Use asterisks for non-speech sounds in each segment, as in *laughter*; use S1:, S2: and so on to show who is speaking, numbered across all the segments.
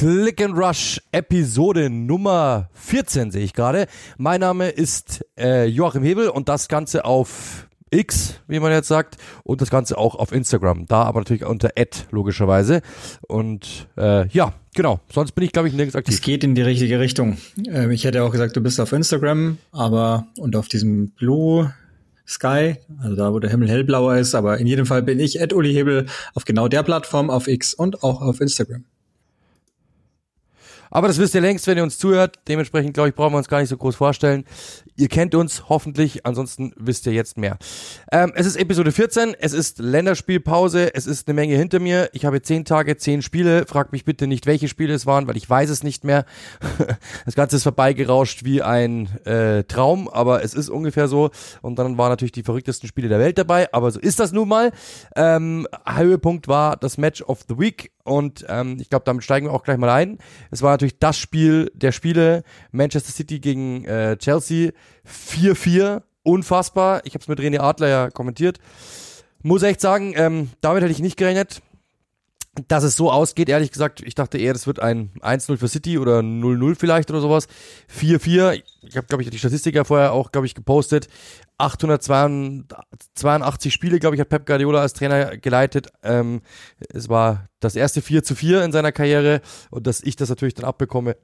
S1: Click and Rush Episode Nummer 14 sehe ich gerade. Mein Name ist äh, Joachim Hebel und das Ganze auf X, wie man jetzt sagt, und das Ganze auch auf Instagram. Da aber natürlich unter Ad logischerweise. Und äh, ja, genau. Sonst bin ich, glaube ich, nirgends aktiv.
S2: Es geht in die richtige Richtung. Ähm, ich hätte auch gesagt, du bist auf Instagram, aber und auf diesem Blue Sky, also da, wo der Himmel hellblauer ist, aber in jedem Fall bin ich Ed Uli Hebel auf genau der Plattform, auf X und auch auf Instagram.
S1: Aber das wisst ihr längst, wenn ihr uns zuhört. Dementsprechend, glaube ich, brauchen wir uns gar nicht so groß vorstellen. Ihr kennt uns hoffentlich, ansonsten wisst ihr jetzt mehr. Ähm, es ist Episode 14, es ist Länderspielpause, es ist eine Menge hinter mir. Ich habe zehn Tage, zehn Spiele. Fragt mich bitte nicht, welche Spiele es waren, weil ich weiß es nicht mehr. *laughs* das Ganze ist vorbeigerauscht wie ein äh, Traum, aber es ist ungefähr so. Und dann waren natürlich die verrücktesten Spiele der Welt dabei, aber so ist das nun mal. Ähm, Höhepunkt war das Match of the Week und ähm, ich glaube, damit steigen wir auch gleich mal ein. Es war natürlich das Spiel der Spiele. Manchester City gegen äh, Chelsea. 4-4. Unfassbar. Ich habe es mit René Adler ja kommentiert. Muss echt sagen, ähm, damit hätte ich nicht gerechnet dass es so ausgeht, ehrlich gesagt, ich dachte eher, das wird ein 1-0 für City oder 0-0 vielleicht oder sowas. 4-4, ich habe, glaube ich, die Statistik ja vorher auch, glaube ich, gepostet. 882 Spiele, glaube ich, hat Pep Guardiola als Trainer geleitet. Ähm, es war das erste 4 zu 4 in seiner Karriere und dass ich das natürlich dann abbekomme,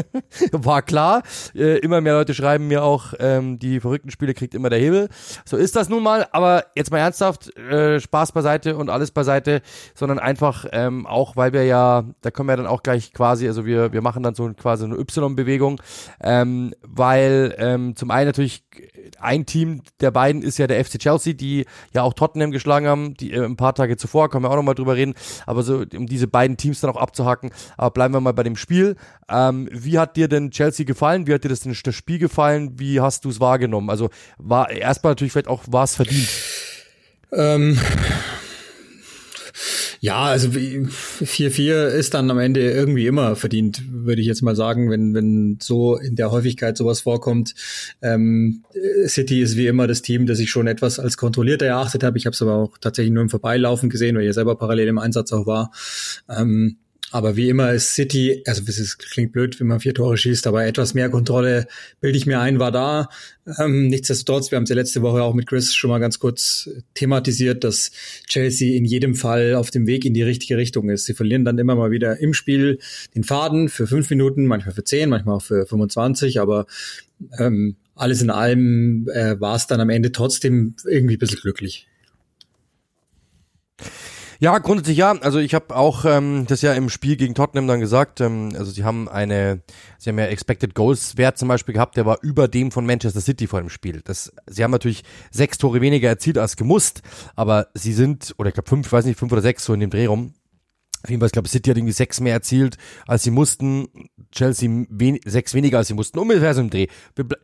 S1: *laughs* war klar. Äh, immer mehr Leute schreiben mir auch, ähm, die verrückten Spiele kriegt immer der Hebel. So ist das nun mal, aber jetzt mal ernsthaft, äh, Spaß beiseite und alles beiseite, sondern einfach ähm, auch, weil wir ja, da können wir dann auch gleich quasi, also wir, wir machen dann so quasi eine Y-Bewegung, ähm, weil ähm, zum einen natürlich ein Team der beiden ist ja der FC Chelsea, die ja auch Tottenham geschlagen haben, die äh, ein paar Tage zuvor, können wir auch nochmal drüber reden, aber so, um diese beiden Teams dann auch abzuhacken, aber bleiben wir mal bei dem Spiel. Ähm, wie hat dir denn Chelsea gefallen? Wie hat dir das, denn, das Spiel gefallen? Wie hast du es wahrgenommen? Also war erstmal natürlich vielleicht auch, war es verdient?
S2: Ähm, ja, also 4-4 ist dann am Ende irgendwie immer verdient, würde ich jetzt mal sagen, wenn, wenn so in der Häufigkeit sowas vorkommt. Ähm, City ist wie immer das Team, das ich schon etwas als kontrollierter erachtet habe. Ich habe es aber auch tatsächlich nur im Vorbeilaufen gesehen, weil ich ja selber parallel im Einsatz auch war. Ähm, aber wie immer ist City, also es klingt blöd, wenn man vier Tore schießt, aber etwas mehr Kontrolle, bilde ich mir ein, war da. Ähm, nichtsdestotrotz, wir haben es ja letzte Woche auch mit Chris schon mal ganz kurz thematisiert, dass Chelsea in jedem Fall auf dem Weg in die richtige Richtung ist. Sie verlieren dann immer mal wieder im Spiel den Faden für fünf Minuten, manchmal für zehn, manchmal auch für 25, aber ähm, alles in allem äh, war es dann am Ende trotzdem irgendwie ein bisschen glücklich.
S1: Ja, grundsätzlich ja. Also ich habe auch ähm, das ja im Spiel gegen Tottenham dann gesagt. Ähm, also sie haben eine, sie haben ja Expected Goals Wert zum Beispiel gehabt, der war über dem von Manchester City vor dem Spiel. Das, sie haben natürlich sechs Tore weniger erzielt als gemusst, aber sie sind oder ich glaube fünf, weiß nicht fünf oder sechs so in dem Dreh rum. Auf jeden Fall, ich glaube, City hat irgendwie sechs mehr erzielt, als sie mussten. Chelsea wen sechs weniger, als sie mussten. Ungefähr so im Dreh.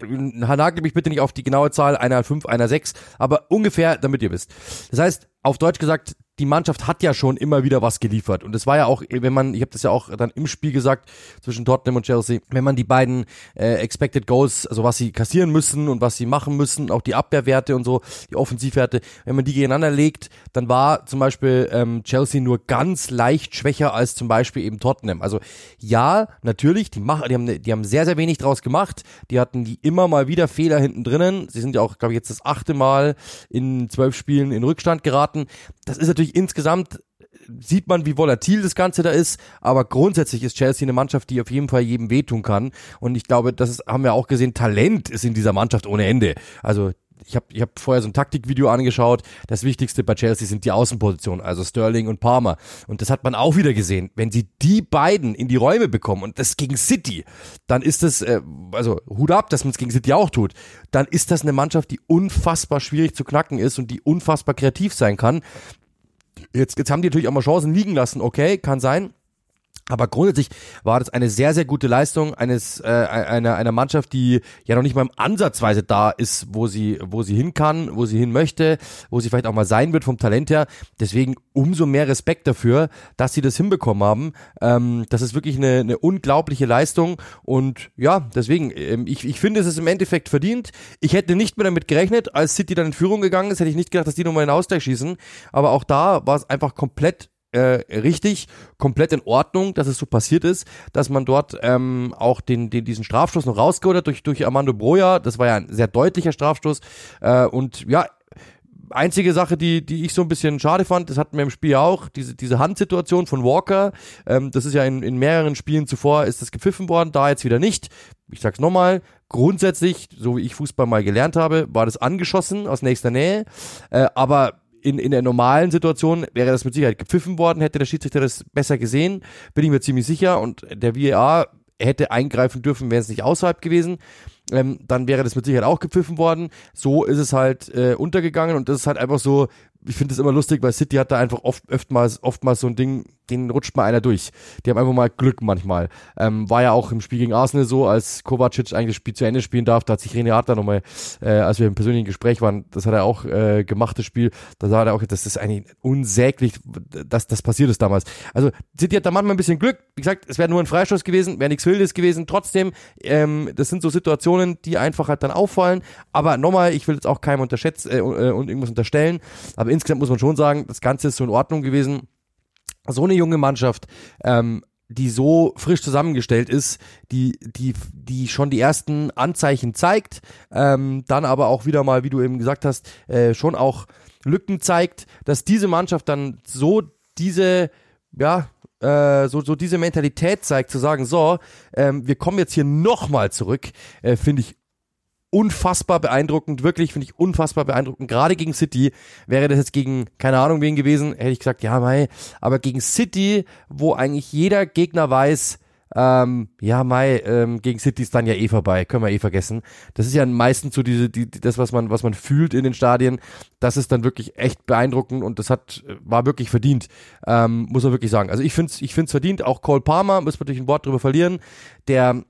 S1: Nagel mich bitte nicht auf die genaue Zahl, einer fünf, einer sechs, aber ungefähr, damit ihr wisst. Das heißt, auf Deutsch gesagt, die Mannschaft hat ja schon immer wieder was geliefert. Und es war ja auch, wenn man, ich habe das ja auch dann im Spiel gesagt, zwischen Tottenham und Chelsea, wenn man die beiden äh, Expected Goals, also was sie kassieren müssen und was sie machen müssen, auch die Abwehrwerte und so, die Offensivwerte, wenn man die gegeneinander legt, dann war zum Beispiel ähm, Chelsea nur ganz leicht schwächer als zum Beispiel eben Tottenham. Also ja, natürlich, die, machen, die, haben, die haben sehr, sehr wenig draus gemacht. Die hatten die immer mal wieder Fehler hinten drinnen. Sie sind ja auch, glaube ich, jetzt das achte Mal in zwölf Spielen in Rückstand geraten. Das ist natürlich insgesamt sieht man, wie volatil das Ganze da ist, aber grundsätzlich ist Chelsea eine Mannschaft, die auf jeden Fall jedem wehtun kann. Und ich glaube, das ist, haben wir auch gesehen, Talent ist in dieser Mannschaft ohne Ende. Also ich habe ich hab vorher so ein Taktikvideo angeschaut. Das Wichtigste bei Chelsea sind die Außenpositionen, also Sterling und Palmer. Und das hat man auch wieder gesehen. Wenn sie die beiden in die Räume bekommen und das gegen City, dann ist das, äh, also Hut ab, dass man es gegen City auch tut, dann ist das eine Mannschaft, die unfassbar schwierig zu knacken ist und die unfassbar kreativ sein kann. Jetzt, jetzt haben die natürlich auch mal Chancen liegen lassen, okay, kann sein. Aber grundsätzlich war das eine sehr, sehr gute Leistung eines äh, einer, einer Mannschaft, die ja noch nicht mal im Ansatzweise da ist, wo sie, wo sie hin kann, wo sie hin möchte, wo sie vielleicht auch mal sein wird vom Talent her. Deswegen umso mehr Respekt dafür, dass sie das hinbekommen haben. Ähm, das ist wirklich eine, eine unglaubliche Leistung. Und ja, deswegen, ähm, ich, ich finde, es ist im Endeffekt verdient. Ich hätte nicht mehr damit gerechnet, als City dann in Führung gegangen ist, hätte ich nicht gedacht, dass die nochmal einen Ausgleich schießen. Aber auch da war es einfach komplett äh, richtig, komplett in Ordnung, dass es so passiert ist, dass man dort ähm, auch den, den diesen Strafstoß noch rausgeholt hat durch, durch Armando Broja. Das war ja ein sehr deutlicher Strafstoß. Äh, und ja, einzige Sache, die, die ich so ein bisschen schade fand, das hatten wir im Spiel auch, diese, diese Handsituation von Walker. Ähm, das ist ja in, in mehreren Spielen zuvor ist das gepfiffen worden, da jetzt wieder nicht. Ich sag's nochmal, grundsätzlich, so wie ich Fußball mal gelernt habe, war das angeschossen aus nächster Nähe. Äh, aber in, in der normalen Situation wäre das mit Sicherheit gepfiffen worden, hätte der Schiedsrichter das besser gesehen, bin ich mir ziemlich sicher. Und der VAR hätte eingreifen dürfen, wäre es nicht außerhalb gewesen. Ähm, dann wäre das mit Sicherheit auch gepfiffen worden. So ist es halt äh, untergegangen und das ist halt einfach so, ich finde es immer lustig, weil City hat da einfach oft, oftmals, oftmals so ein Ding, den rutscht mal einer durch. Die haben einfach mal Glück manchmal. Ähm, war ja auch im Spiel gegen Arsenal so, als Kovacic eigentlich das Spiel zu Ende spielen darf, da hat sich René Adler nochmal, äh, als wir im persönlichen Gespräch waren, das hat er auch äh, gemacht, das Spiel, da sah er auch, das ist eigentlich unsäglich, dass das passiert ist damals. Also City hat da manchmal ein bisschen Glück. Wie gesagt, es wäre nur ein Freistoß gewesen, wäre nichts Wildes gewesen. Trotzdem, ähm, das sind so Situationen, die einfach halt dann auffallen. Aber nochmal, ich will jetzt auch keinem unterschätzen äh, und irgendwas unterstellen, aber aber insgesamt muss man schon sagen, das Ganze ist so in Ordnung gewesen. So eine junge Mannschaft, ähm, die so frisch zusammengestellt ist, die, die, die schon die ersten Anzeichen zeigt, ähm, dann aber auch wieder mal, wie du eben gesagt hast, äh, schon auch Lücken zeigt, dass diese Mannschaft dann so diese, ja, äh, so, so diese Mentalität zeigt, zu sagen, so, ähm, wir kommen jetzt hier nochmal zurück, äh, finde ich unfassbar beeindruckend, wirklich finde ich unfassbar beeindruckend. Gerade gegen City wäre das jetzt gegen, keine Ahnung wen gewesen, hätte ich gesagt, ja, mei, aber gegen City, wo eigentlich jeder Gegner weiß, ähm, ja, Mai, ähm, gegen City ist dann ja eh vorbei, können wir eh vergessen. Das ist ja meistens so diese, die, das, was man, was man fühlt in den Stadien. Das ist dann wirklich echt beeindruckend und das hat, war wirklich verdient, ähm, muss man wirklich sagen. Also ich finde es ich find's verdient, auch Cole Palmer, müssen wir natürlich ein Wort drüber verlieren, der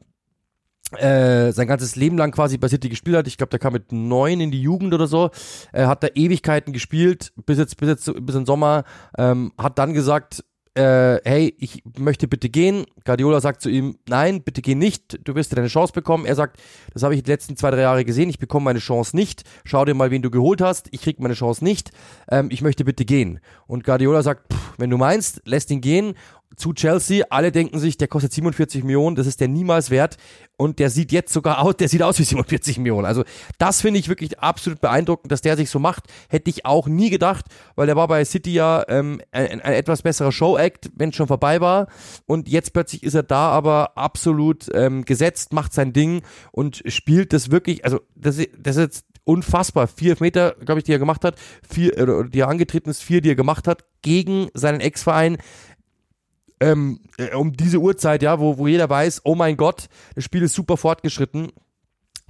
S1: äh, sein ganzes Leben lang quasi bei City gespielt hat. Ich glaube, der kam mit neun in die Jugend oder so. Er hat da Ewigkeiten gespielt, bis jetzt, bis jetzt, bis im Sommer. Ähm, hat dann gesagt, äh, hey, ich möchte bitte gehen. Guardiola sagt zu ihm, nein, bitte geh nicht, du wirst deine Chance bekommen. Er sagt, das habe ich die letzten zwei, drei Jahre gesehen, ich bekomme meine Chance nicht. Schau dir mal, wen du geholt hast, ich krieg meine Chance nicht. Ähm, ich möchte bitte gehen. Und Guardiola sagt, pff, wenn du meinst, lässt ihn gehen zu Chelsea. Alle denken sich, der kostet 47 Millionen, das ist der niemals wert. Und der sieht jetzt sogar aus, der sieht aus wie 47 Millionen. Also das finde ich wirklich absolut beeindruckend, dass der sich so macht. Hätte ich auch nie gedacht, weil der war bei City ja ähm, ein, ein etwas besserer Show-Act, wenn es schon vorbei war. Und jetzt plötzlich ist er da aber absolut ähm, gesetzt, macht sein Ding und spielt das wirklich, also das, das ist jetzt unfassbar. Vier Meter, glaube ich, die er gemacht hat, vier, äh, die er angetreten ist, vier, die er gemacht hat, gegen seinen Ex-Verein ähm, äh, um diese Uhrzeit, ja, wo, wo jeder weiß, oh mein Gott, das Spiel ist super fortgeschritten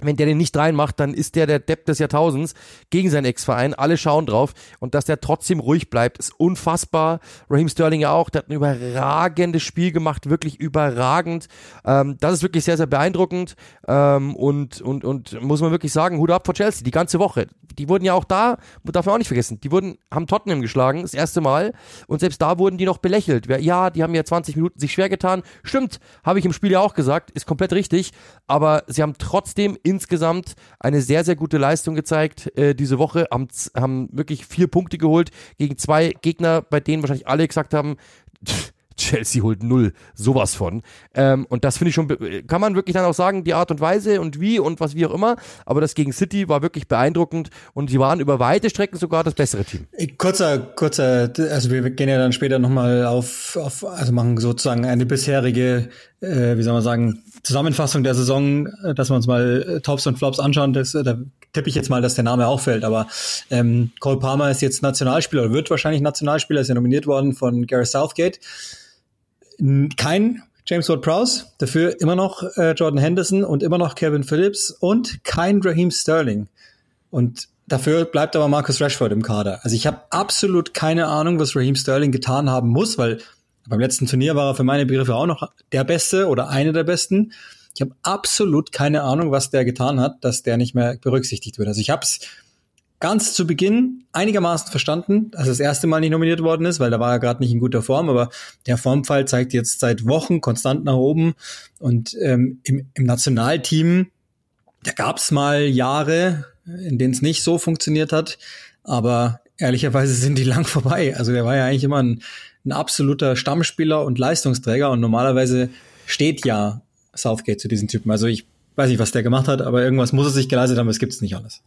S1: wenn der den nicht reinmacht, dann ist der der Depp des Jahrtausends gegen seinen Ex-Verein. Alle schauen drauf. Und dass der trotzdem ruhig bleibt, ist unfassbar. Raheem Sterling ja auch. Der hat ein überragendes Spiel gemacht. Wirklich überragend. Ähm, das ist wirklich sehr, sehr beeindruckend. Ähm, und, und, und muss man wirklich sagen, Hut ab vor Chelsea. Die ganze Woche. Die wurden ja auch da, darf man auch nicht vergessen, die wurden, haben Tottenham geschlagen, das erste Mal. Und selbst da wurden die noch belächelt. Ja, die haben ja 20 Minuten sich schwer getan. Stimmt, habe ich im Spiel ja auch gesagt. Ist komplett richtig. Aber sie haben trotzdem insgesamt eine sehr, sehr gute Leistung gezeigt äh, diese Woche, haben, haben wirklich vier Punkte geholt gegen zwei Gegner, bei denen wahrscheinlich alle gesagt haben, Chelsea holt null, sowas von. Ähm, und das finde ich schon, kann man wirklich dann auch sagen, die Art und Weise und wie und was wie auch immer. Aber das gegen City war wirklich beeindruckend und sie waren über weite Strecken sogar das bessere Team.
S2: Kurzer, kurzer, also wir gehen ja dann später nochmal auf, auf, also machen sozusagen eine bisherige, äh, wie soll man sagen, Zusammenfassung der Saison, äh, dass wir uns mal äh, Tops und Flops anschauen. Das, äh, da tippe ich jetzt mal, dass der Name auffällt. Aber ähm, Cole Palmer ist jetzt Nationalspieler oder wird wahrscheinlich Nationalspieler, ist ja nominiert worden von Gareth Southgate. Kein James Ward-Prowse, dafür immer noch äh, Jordan Henderson und immer noch Kevin Phillips und kein Raheem Sterling. Und dafür bleibt aber Marcus Rashford im Kader. Also ich habe absolut keine Ahnung, was Raheem Sterling getan haben muss, weil beim letzten Turnier war er für meine Begriffe auch noch der Beste oder eine der Besten. Ich habe absolut keine Ahnung, was der getan hat, dass der nicht mehr berücksichtigt wird. Also ich habe es ganz zu Beginn einigermaßen verstanden, dass er das erste Mal nicht nominiert worden ist, weil da war er gerade nicht in guter Form, aber der Formfall zeigt jetzt seit Wochen konstant nach oben und ähm, im, im Nationalteam, da gab es mal Jahre, in denen es nicht so funktioniert hat, aber ehrlicherweise sind die lang vorbei. Also der war ja eigentlich immer ein, ein absoluter Stammspieler und Leistungsträger und normalerweise steht ja Southgate zu diesen Typen. Also ich weiß nicht, was der gemacht hat, aber irgendwas muss er sich geleistet haben, es gibt's nicht alles.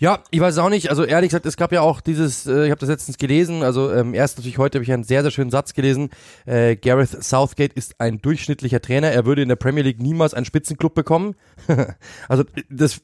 S1: Ja, ich weiß auch nicht. Also ehrlich gesagt, es gab ja auch dieses, äh, ich habe das letztens gelesen, also ähm, erst natürlich heute habe ich einen sehr, sehr schönen Satz gelesen. Äh, Gareth Southgate ist ein durchschnittlicher Trainer. Er würde in der Premier League niemals einen Spitzenclub bekommen. *laughs* also das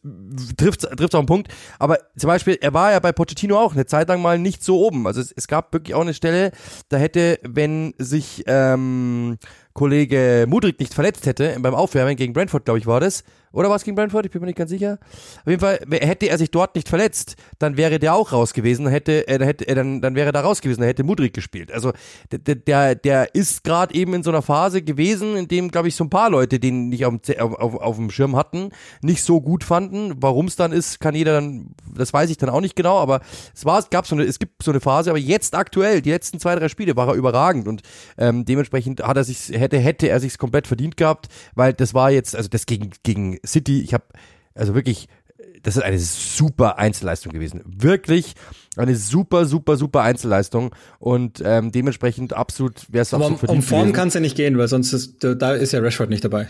S1: trifft trifft auf den Punkt. Aber zum Beispiel, er war ja bei Pochettino auch eine Zeit lang mal nicht so oben. Also es, es gab wirklich auch eine Stelle, da hätte, wenn sich ähm, Kollege Mudrik nicht verletzt hätte beim Aufwärmen gegen Brentford, glaube ich, war das, oder war es gegen Brentford? Ich bin mir nicht ganz sicher. Auf jeden Fall, hätte er sich dort nicht verletzt, dann wäre der auch raus gewesen. Dann hätte, hätte, dann, dann wäre er da raus gewesen. Dann hätte Mudrik gespielt. Also der, der, der ist gerade eben in so einer Phase gewesen, in dem, glaube ich, so ein paar Leute, den nicht auf, auf, auf, auf dem Schirm hatten, nicht so gut fanden. Warum es dann ist, kann jeder dann, das weiß ich dann auch nicht genau. Aber es war, es gab so eine, es gibt so eine Phase. Aber jetzt aktuell, die letzten zwei, drei Spiele, war er überragend und ähm, dementsprechend hat er sich, hätte, hätte er sich komplett verdient gehabt, weil das war jetzt, also das gegen gegen City, ich habe also wirklich, das ist eine super Einzelleistung gewesen. Wirklich eine super, super, super Einzelleistung und ähm, dementsprechend absolut wäre es
S2: absolut
S1: um, verdient
S2: um Form kann es ja nicht gehen, weil sonst ist, da ist ja Rashford nicht dabei.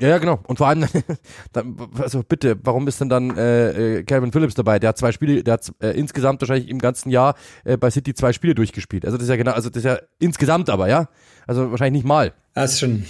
S1: Ja, ja, genau. Und vor allem, *laughs* also bitte, warum ist denn dann äh, Calvin Phillips dabei? Der hat zwei Spiele, der hat äh, insgesamt wahrscheinlich im ganzen Jahr äh, bei City zwei Spiele durchgespielt. Also das ist ja genau, also das ist ja insgesamt aber, ja. Also wahrscheinlich nicht mal.
S2: Das ist schon.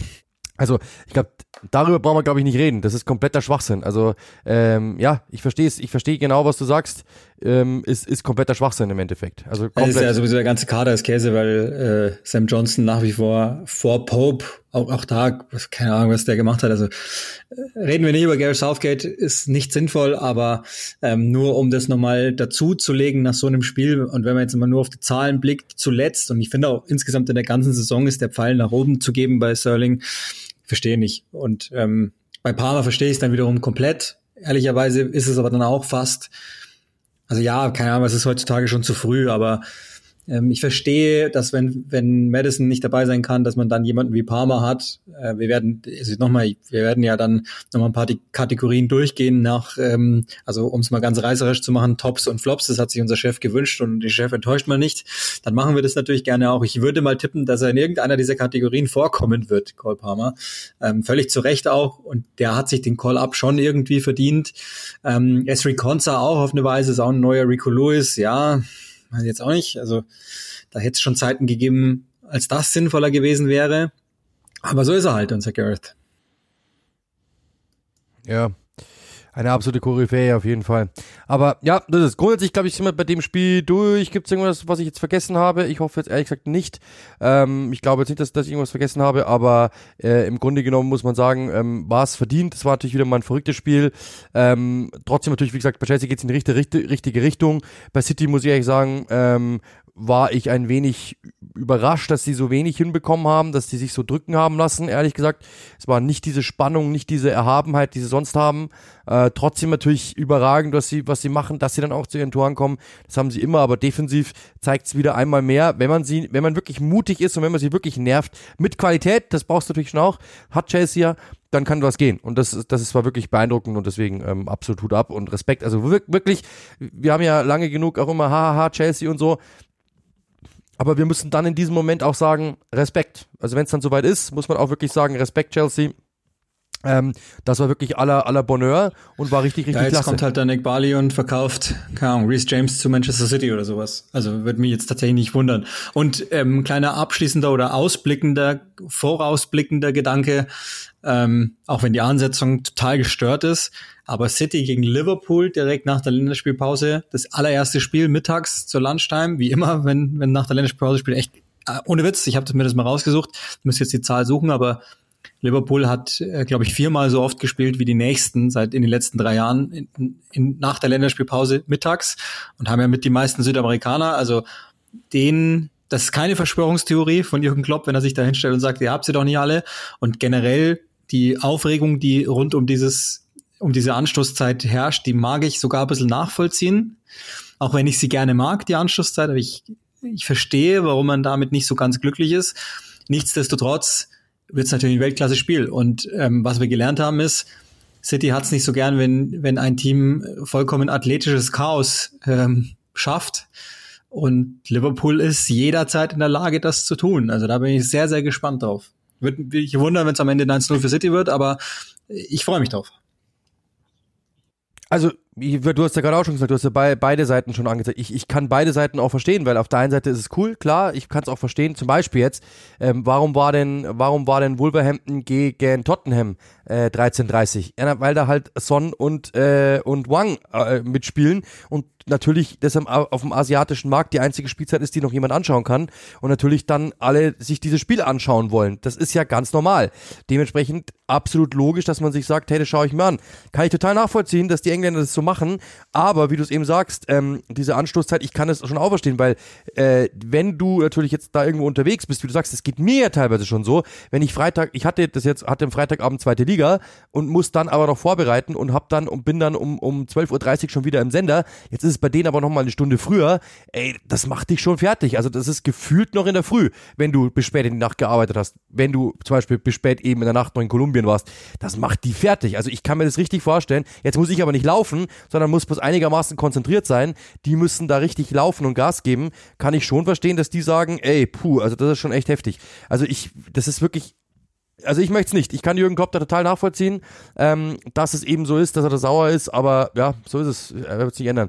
S1: Also ich glaube, darüber brauchen wir, glaube ich, nicht reden. Das ist kompletter Schwachsinn. Also ähm, ja, ich verstehe es, ich verstehe genau, was du sagst. Ähm, ist, ist kompletter Schwachsinn im Endeffekt. Also komplett.
S2: Das ist ja sowieso der ganze Kader ist Käse, weil äh, Sam Johnson nach wie vor vor Pope, auch, auch da, keine Ahnung, was der gemacht hat. Also äh, reden wir nicht über Gary Southgate, ist nicht sinnvoll, aber ähm, nur um das nochmal dazu zu legen nach so einem Spiel und wenn man jetzt mal nur auf die Zahlen blickt, zuletzt, und ich finde auch insgesamt in der ganzen Saison ist der Pfeil nach oben zu geben bei Sterling, verstehe nicht. Und ähm, bei Parma verstehe ich es dann wiederum komplett. Ehrlicherweise ist es aber dann auch fast, also ja, keine Ahnung, es ist heutzutage schon zu früh, aber ähm, ich verstehe, dass wenn, wenn Madison nicht dabei sein kann, dass man dann jemanden wie Palmer hat. Äh, wir werden, also nochmal, wir werden ja dann nochmal ein paar Kategorien durchgehen nach, ähm, also um es mal ganz reißerisch zu machen, Tops und Flops, das hat sich unser Chef gewünscht und der Chef enttäuscht mal nicht. Dann machen wir das natürlich gerne auch. Ich würde mal tippen, dass er in irgendeiner dieser Kategorien vorkommen wird, Cole Palmer. Ähm, völlig zu Recht auch. Und der hat sich den Call-Up schon irgendwie verdient. Ähm, Esri Konza auch auf eine Weise, ist auch ein neuer Rico Lewis, ja weiß jetzt auch nicht. Also da hätte es schon Zeiten gegeben, als das sinnvoller gewesen wäre. Aber so ist er halt, unser Gareth.
S1: Ja, eine absolute Koryphäe auf jeden Fall. Aber ja, das ist grundsätzlich, glaube ich, sind wir bei dem Spiel durch. Gibt es irgendwas, was ich jetzt vergessen habe? Ich hoffe jetzt ehrlich gesagt nicht. Ähm, ich glaube jetzt nicht, dass, dass ich irgendwas vergessen habe, aber äh, im Grunde genommen muss man sagen, ähm, war es verdient. Es war natürlich wieder mal ein verrücktes Spiel. Ähm, trotzdem natürlich, wie gesagt, bei Chelsea geht es in die richtige, richtige Richtung. Bei City muss ich ehrlich sagen, ähm, war ich ein wenig überrascht, dass sie so wenig hinbekommen haben, dass sie sich so drücken haben lassen, ehrlich gesagt. Es war nicht diese Spannung, nicht diese Erhabenheit, die sie sonst haben. Äh, trotzdem natürlich überragend, was sie, was sie machen, dass sie dann auch zu ihren Toren kommen. Das haben sie immer, aber defensiv zeigt es wieder einmal mehr, wenn man sie, wenn man wirklich mutig ist und wenn man sie wirklich nervt, mit Qualität, das brauchst du natürlich schon auch, hat Chelsea ja, dann kann was gehen. Und das, das ist zwar wirklich beeindruckend und deswegen ähm, absolut Hut ab und Respekt. Also wirklich, wir haben ja lange genug auch immer hahaha Chelsea und so. Aber wir müssen dann in diesem Moment auch sagen, Respekt. Also wenn es dann soweit ist, muss man auch wirklich sagen, Respekt, Chelsea. Ähm, das war wirklich aller, aller Bonheur und war richtig, richtig ja,
S2: jetzt
S1: klasse.
S2: kommt halt der Nick Bali und verkauft, keine Ahnung, Reece James zu Manchester City oder sowas. Also würde mich jetzt tatsächlich nicht wundern. Und ähm, kleiner abschließender oder ausblickender, vorausblickender Gedanke, ähm, auch wenn die Ansetzung total gestört ist, aber City gegen Liverpool direkt nach der Länderspielpause, das allererste Spiel mittags zur Lunchtime, wie immer, wenn, wenn nach der Länderspielpause spielt, echt äh, ohne Witz, ich habe mir das mal rausgesucht, muss jetzt die Zahl suchen, aber Liverpool hat, äh, glaube ich, viermal so oft gespielt wie die nächsten seit in den letzten drei Jahren in, in, nach der Länderspielpause mittags und haben ja mit die meisten Südamerikaner. Also den, das ist keine Verschwörungstheorie von Jürgen Klopp, wenn er sich da hinstellt und sagt, ihr habt sie doch nicht alle. Und generell die Aufregung, die rund um dieses um diese Anstoßzeit herrscht, die mag ich sogar ein bisschen nachvollziehen. Auch wenn ich sie gerne mag, die Anstoßzeit, aber ich, ich verstehe, warum man damit nicht so ganz glücklich ist. Nichtsdestotrotz wird es natürlich ein Weltklasse-Spiel. Und ähm, was wir gelernt haben ist, City hat es nicht so gern, wenn, wenn ein Team vollkommen athletisches Chaos ähm, schafft. Und Liverpool ist jederzeit in der Lage, das zu tun. Also da bin ich sehr, sehr gespannt drauf. Würde mich wundern, wenn es am Ende 1-0 für City wird, aber ich freue mich drauf.
S1: Also, du hast ja gerade auch schon gesagt, du hast ja bei, beide Seiten schon angezeigt. Ich, ich kann beide Seiten auch verstehen, weil auf der einen Seite ist es cool, klar, ich kann es auch verstehen. Zum Beispiel jetzt, ähm, warum war denn, warum war denn Wolverhampton gegen Tottenham äh, 13:30? Ja, weil da halt Son und äh, und Wang äh, mitspielen und natürlich das auf dem asiatischen Markt die einzige Spielzeit ist, die noch jemand anschauen kann und natürlich dann alle sich dieses Spiel anschauen wollen. Das ist ja ganz normal. Dementsprechend absolut logisch, dass man sich sagt, hey, das schaue ich mir an. Kann ich total nachvollziehen, dass die Engländer das so machen, aber wie du es eben sagst, ähm, diese Anstoßzeit, ich kann es schon auch verstehen, weil äh, wenn du natürlich jetzt da irgendwo unterwegs bist, wie du sagst, es geht mir ja teilweise schon so, wenn ich Freitag, ich hatte das jetzt, hatte am Freitagabend zweite Liga und muss dann aber noch vorbereiten und hab dann und bin dann um, um 12.30 Uhr schon wieder im Sender. Jetzt ist es bei denen aber nochmal eine Stunde früher. Ey, das macht dich schon fertig. Also das ist gefühlt noch in der Früh, wenn du bis spät in die Nacht gearbeitet hast. Wenn du zum Beispiel bis spät eben in der Nacht noch in Kolumbien warst. Das macht die fertig. Also ich kann mir das richtig vorstellen. Jetzt muss ich aber nicht laufen, sondern muss bloß einigermaßen konzentriert sein. Die müssen da richtig laufen und Gas geben. Kann ich schon verstehen, dass die sagen, ey, puh, also das ist schon echt heftig. Also ich, das ist wirklich also ich möchte es nicht. Ich kann Jürgen Klopp da total nachvollziehen, ähm, dass es eben so ist, dass er da sauer ist, aber ja, so ist es. Er wird sich ändern.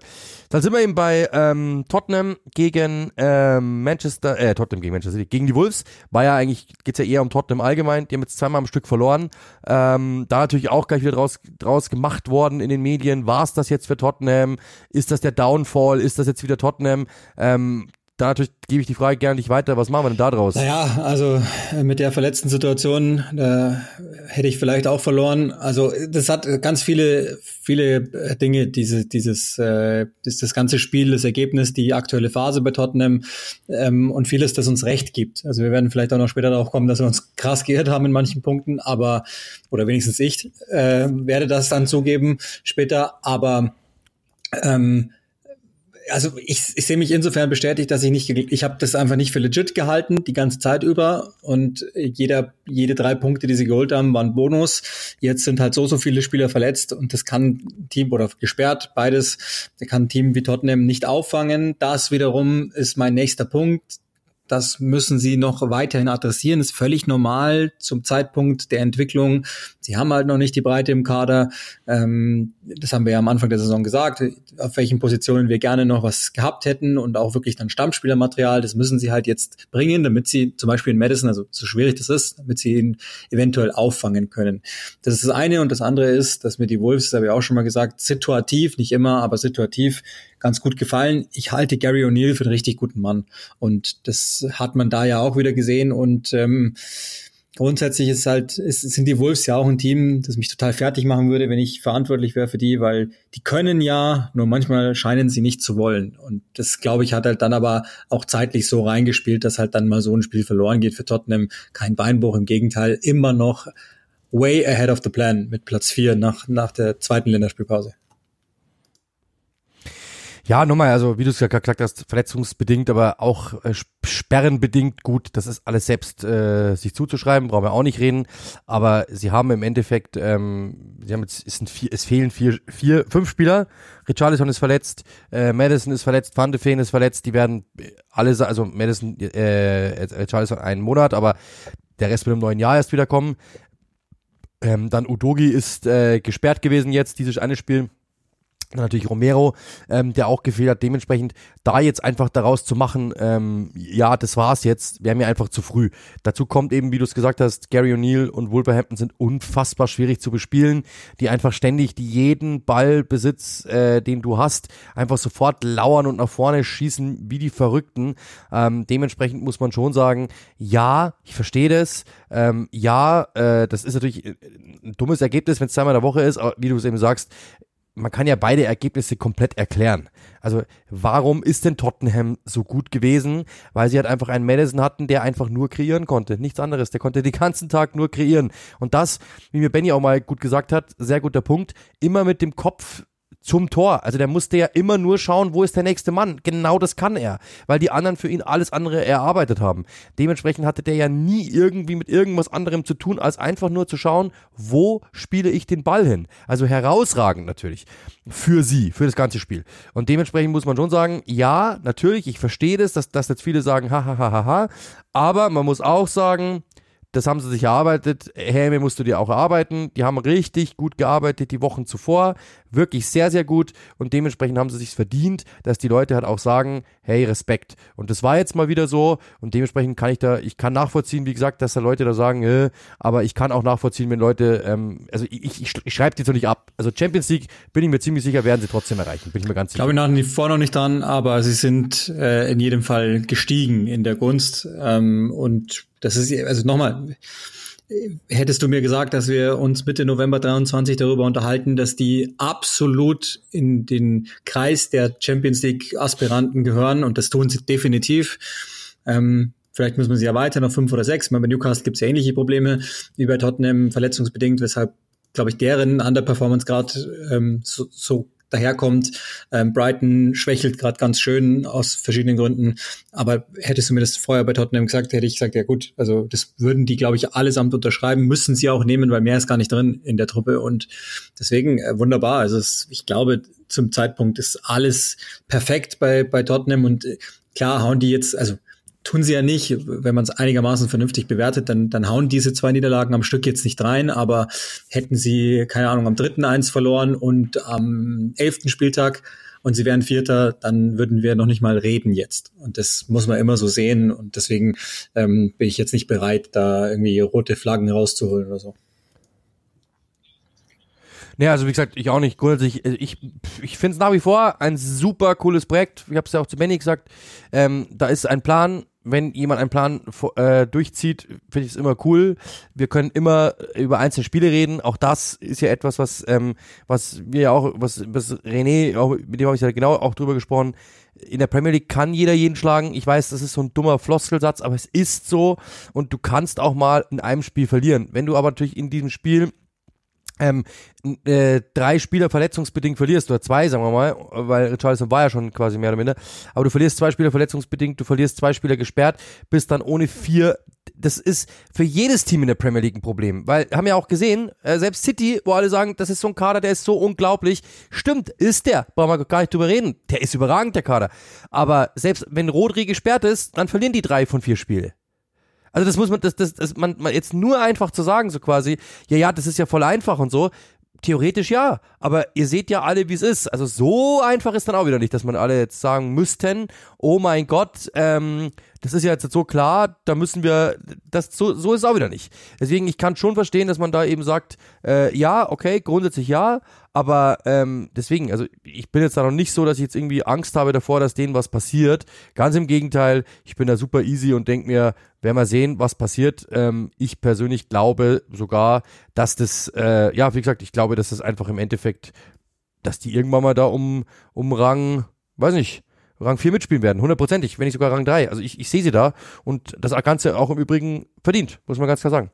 S1: Dann sind wir eben bei ähm, Tottenham gegen ähm, Manchester, äh, Tottenham gegen Manchester City, gegen die Wolves. War ja eigentlich, geht's ja eher um Tottenham allgemein. Die haben jetzt zweimal am Stück verloren. Ähm, da natürlich auch gleich wieder draus, draus gemacht worden in den Medien. War es das jetzt für Tottenham? Ist das der Downfall? Ist das jetzt wieder Tottenham? Ähm, da natürlich gebe ich die Frage gerne nicht weiter. Was machen wir denn da draus?
S2: Naja, also äh, mit der verletzten Situation, da hätte ich vielleicht auch verloren. Also das hat ganz viele, viele äh, Dinge, diese, dieses, äh, das, das ganze Spiel, das Ergebnis, die aktuelle Phase bei Tottenham ähm, und vieles, das uns recht gibt. Also wir werden vielleicht auch noch später darauf kommen, dass wir uns *laughs* krass geirrt haben in manchen Punkten, aber, oder wenigstens ich, äh, werde das dann zugeben später, aber ähm, also ich, ich sehe mich insofern bestätigt, dass ich nicht, ich habe das einfach nicht für legit gehalten, die ganze Zeit über. Und jeder, jede drei Punkte, die sie geholt haben, waren Bonus. Jetzt sind halt so, so viele Spieler verletzt und das kann Team oder gesperrt, beides, da kann ein Team wie Tottenham nicht auffangen. Das wiederum ist mein nächster Punkt das müssen sie noch weiterhin adressieren. ist völlig normal zum Zeitpunkt der Entwicklung. Sie haben halt noch nicht die Breite im Kader. Ähm, das haben wir ja am Anfang der Saison gesagt, auf welchen Positionen wir gerne noch was gehabt hätten und auch wirklich dann Stammspielermaterial. Das müssen sie halt jetzt bringen, damit sie zum Beispiel in Madison, also so schwierig das ist, damit sie ihn eventuell auffangen können. Das ist das eine und das andere ist, dass mir die Wolves, das habe ich auch schon mal gesagt, situativ, nicht immer, aber situativ ganz gut gefallen. Ich halte Gary O'Neill für einen richtig guten Mann. Und das hat man da ja auch wieder gesehen. Und ähm, grundsätzlich ist halt, ist, sind die Wolves ja auch ein Team, das mich total fertig machen würde, wenn ich verantwortlich wäre für die, weil die können ja, nur manchmal scheinen sie nicht zu wollen. Und das, glaube ich, hat halt dann aber auch zeitlich so reingespielt, dass halt dann mal so ein Spiel verloren geht für Tottenham. Kein Beinbruch, im Gegenteil, immer noch way ahead of the plan mit Platz vier nach, nach der zweiten Länderspielpause.
S1: Ja, nochmal, also wie du es ja gesagt hast, verletzungsbedingt, aber auch äh, sperrenbedingt gut. Das ist alles selbst äh, sich zuzuschreiben, brauchen wir auch nicht reden. Aber sie haben im Endeffekt, ähm, sie haben jetzt, es, vier, es fehlen vier, vier, fünf Spieler. Richarlison ist verletzt, äh, Madison ist verletzt, Van de Feen ist verletzt. Die werden alle, also Madison, äh, Richarlison einen Monat, aber der Rest wird im neuen Jahr erst wiederkommen. Ähm, dann Udogi ist äh, gesperrt gewesen jetzt, dieses eine Spiel dann natürlich Romero, ähm, der auch gefehlt hat. Dementsprechend da jetzt einfach daraus zu machen, ähm, ja, das war's jetzt, wäre mir einfach zu früh. Dazu kommt eben, wie du es gesagt hast, Gary O'Neill und Wolverhampton sind unfassbar schwierig zu bespielen, die einfach ständig die jeden Ballbesitz, äh, den du hast, einfach sofort lauern und nach vorne schießen wie die Verrückten. Ähm, dementsprechend muss man schon sagen, ja, ich verstehe das. Ähm, ja, äh, das ist natürlich ein dummes Ergebnis, wenn es zweimal in der Woche ist, aber wie du es eben sagst, man kann ja beide Ergebnisse komplett erklären. Also warum ist denn Tottenham so gut gewesen? Weil sie halt einfach einen Madison hatten, der einfach nur kreieren konnte. Nichts anderes. Der konnte den ganzen Tag nur kreieren. Und das, wie mir Benny auch mal gut gesagt hat, sehr guter Punkt, immer mit dem Kopf zum Tor. Also der musste ja immer nur schauen, wo ist der nächste Mann. Genau das kann er, weil die anderen für ihn alles andere erarbeitet haben. Dementsprechend hatte der ja nie irgendwie mit irgendwas anderem zu tun, als einfach nur zu schauen, wo spiele ich den Ball hin. Also herausragend natürlich für sie, für das ganze Spiel. Und dementsprechend muss man schon sagen, ja, natürlich, ich verstehe das, dass, dass jetzt viele sagen, ha, ha, ha, ha, ha, aber man muss auch sagen, das haben sie sich erarbeitet. Helme musst du dir auch erarbeiten. Die haben richtig gut gearbeitet die Wochen zuvor. Wirklich sehr, sehr gut. Und dementsprechend haben sie sich verdient, dass die Leute halt auch sagen, hey, Respekt. Und das war jetzt mal wieder so. Und dementsprechend kann ich da, ich kann nachvollziehen, wie gesagt, dass da Leute da sagen, äh, aber ich kann auch nachvollziehen, wenn Leute, ähm, also ich, ich, ich schreibe die so nicht ab. Also Champions League bin ich mir ziemlich sicher, werden sie trotzdem erreichen. Bin ich mir ganz sicher.
S2: Glaube ich nach wie vor noch nicht dran, aber sie sind äh, in jedem Fall gestiegen in der Gunst. Ähm, und das ist, also nochmal, hättest du mir gesagt, dass wir uns Mitte November 23 darüber unterhalten, dass die absolut in den Kreis der Champions League Aspiranten gehören und das tun sie definitiv. Ähm, vielleicht müssen wir sie erweitern auf fünf oder sechs. Bei Newcastle gibt es ja ähnliche Probleme wie bei Tottenham verletzungsbedingt, weshalb glaube ich, deren Underperformance gerade ähm, so, so daherkommt. Ähm, Brighton schwächelt gerade ganz schön aus verschiedenen Gründen. Aber hättest du mir das vorher bei Tottenham gesagt, hätte ich gesagt, ja gut, also das würden die, glaube ich, allesamt unterschreiben, müssen sie auch nehmen, weil mehr ist gar nicht drin in der Truppe. Und deswegen äh, wunderbar. Also es, ich glaube, zum Zeitpunkt ist alles perfekt bei, bei Tottenham und äh, klar hauen die jetzt, also tun sie ja nicht. Wenn man es einigermaßen vernünftig bewertet, dann, dann hauen diese zwei Niederlagen am Stück jetzt nicht rein, aber hätten sie, keine Ahnung, am dritten eins verloren und am elften Spieltag und sie wären Vierter, dann würden wir noch nicht mal reden jetzt. Und das muss man immer so sehen. Und deswegen ähm, bin ich jetzt nicht bereit, da irgendwie rote Flaggen rauszuholen oder so.
S1: Ja, also wie gesagt, ich auch nicht. Grundsätzlich, äh, ich, ich finde es nach wie vor ein super cooles Projekt. Ich habe es ja auch zu Benny gesagt. Ähm, da ist ein Plan, wenn jemand einen Plan äh, durchzieht, finde ich es immer cool. Wir können immer über einzelne Spiele reden. Auch das ist ja etwas, was, ähm, was wir ja auch, was, was René, auch, mit dem habe ich ja genau auch drüber gesprochen. In der Premier League kann jeder jeden schlagen. Ich weiß, das ist so ein dummer Floskelsatz, aber es ist so. Und du kannst auch mal in einem Spiel verlieren. Wenn du aber natürlich in diesem Spiel ähm, äh, drei Spieler verletzungsbedingt verlierst, oder zwei, sagen wir mal, weil Richarlison war ja schon quasi mehr oder minder, aber du verlierst zwei Spieler verletzungsbedingt, du verlierst zwei Spieler gesperrt, bist dann ohne vier, das ist für jedes Team in der Premier League ein Problem, weil, haben ja auch gesehen, äh, selbst City, wo alle sagen, das ist so ein Kader, der ist so unglaublich, stimmt, ist der, brauchen wir gar nicht drüber reden, der ist überragend, der Kader, aber selbst wenn Rodri gesperrt ist, dann verlieren die drei von vier Spiele. Also das muss man, das, das, das man, man jetzt nur einfach zu sagen, so quasi, ja, ja, das ist ja voll einfach und so. Theoretisch ja, aber ihr seht ja alle, wie es ist. Also so einfach ist dann auch wieder nicht, dass man alle jetzt sagen müssten, oh mein Gott, ähm, das ist ja jetzt so klar, da müssen wir, das so, so ist es auch wieder nicht. Deswegen, ich kann schon verstehen, dass man da eben sagt, äh, ja, okay, grundsätzlich ja, aber ähm, deswegen, also ich bin jetzt da noch nicht so, dass ich jetzt irgendwie Angst habe davor, dass denen was passiert. Ganz im Gegenteil, ich bin da super easy und denke mir, werden wir sehen, was passiert. Ähm, ich persönlich glaube sogar, dass das, äh, ja, wie gesagt, ich glaube, dass das einfach im Endeffekt, dass die irgendwann mal da um, um Rang, weiß nicht, Rang 4 mitspielen werden, hundertprozentig, wenn nicht sogar Rang 3. Also ich, ich sehe sie da und das Ganze auch im Übrigen verdient, muss man ganz klar sagen.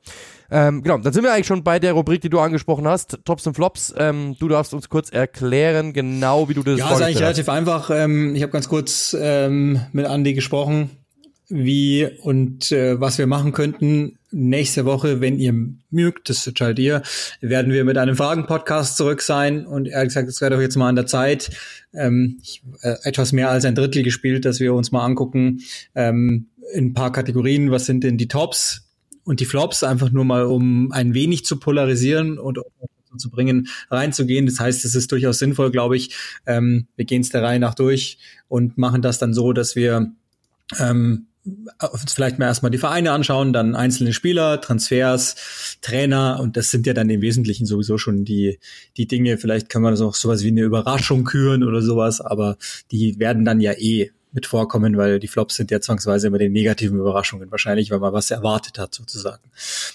S1: Ähm, genau, dann sind wir eigentlich schon bei der Rubrik, die du angesprochen hast, Tops und Flops. Ähm, du darfst uns kurz erklären, genau wie du das
S2: Ja, ist eigentlich relativ einfach. Ähm, ich habe ganz kurz ähm, mit Andy gesprochen, wie und äh, was wir machen könnten. Nächste Woche, wenn ihr mögt, das entscheidet ihr, werden wir mit einem Fragen-Podcast zurück sein. Und ehrlich gesagt, es wäre doch jetzt mal an der Zeit, ähm, ich, äh, etwas mehr als ein Drittel gespielt, dass wir uns mal angucken, ähm, in ein paar Kategorien, was sind denn die Tops und die Flops, einfach nur mal, um ein wenig zu polarisieren und zu bringen, reinzugehen. Das heißt, es ist durchaus sinnvoll, glaube ich. Ähm, wir gehen es der Reihe nach durch und machen das dann so, dass wir ähm, vielleicht mal erstmal die Vereine anschauen, dann einzelne Spieler, Transfers, Trainer und das sind ja dann im Wesentlichen sowieso schon die, die Dinge. Vielleicht können wir das auch sowas wie eine Überraschung küren oder sowas, aber die werden dann ja eh mit vorkommen, weil die Flops sind ja zwangsweise immer den negativen Überraschungen wahrscheinlich, weil man was erwartet hat sozusagen.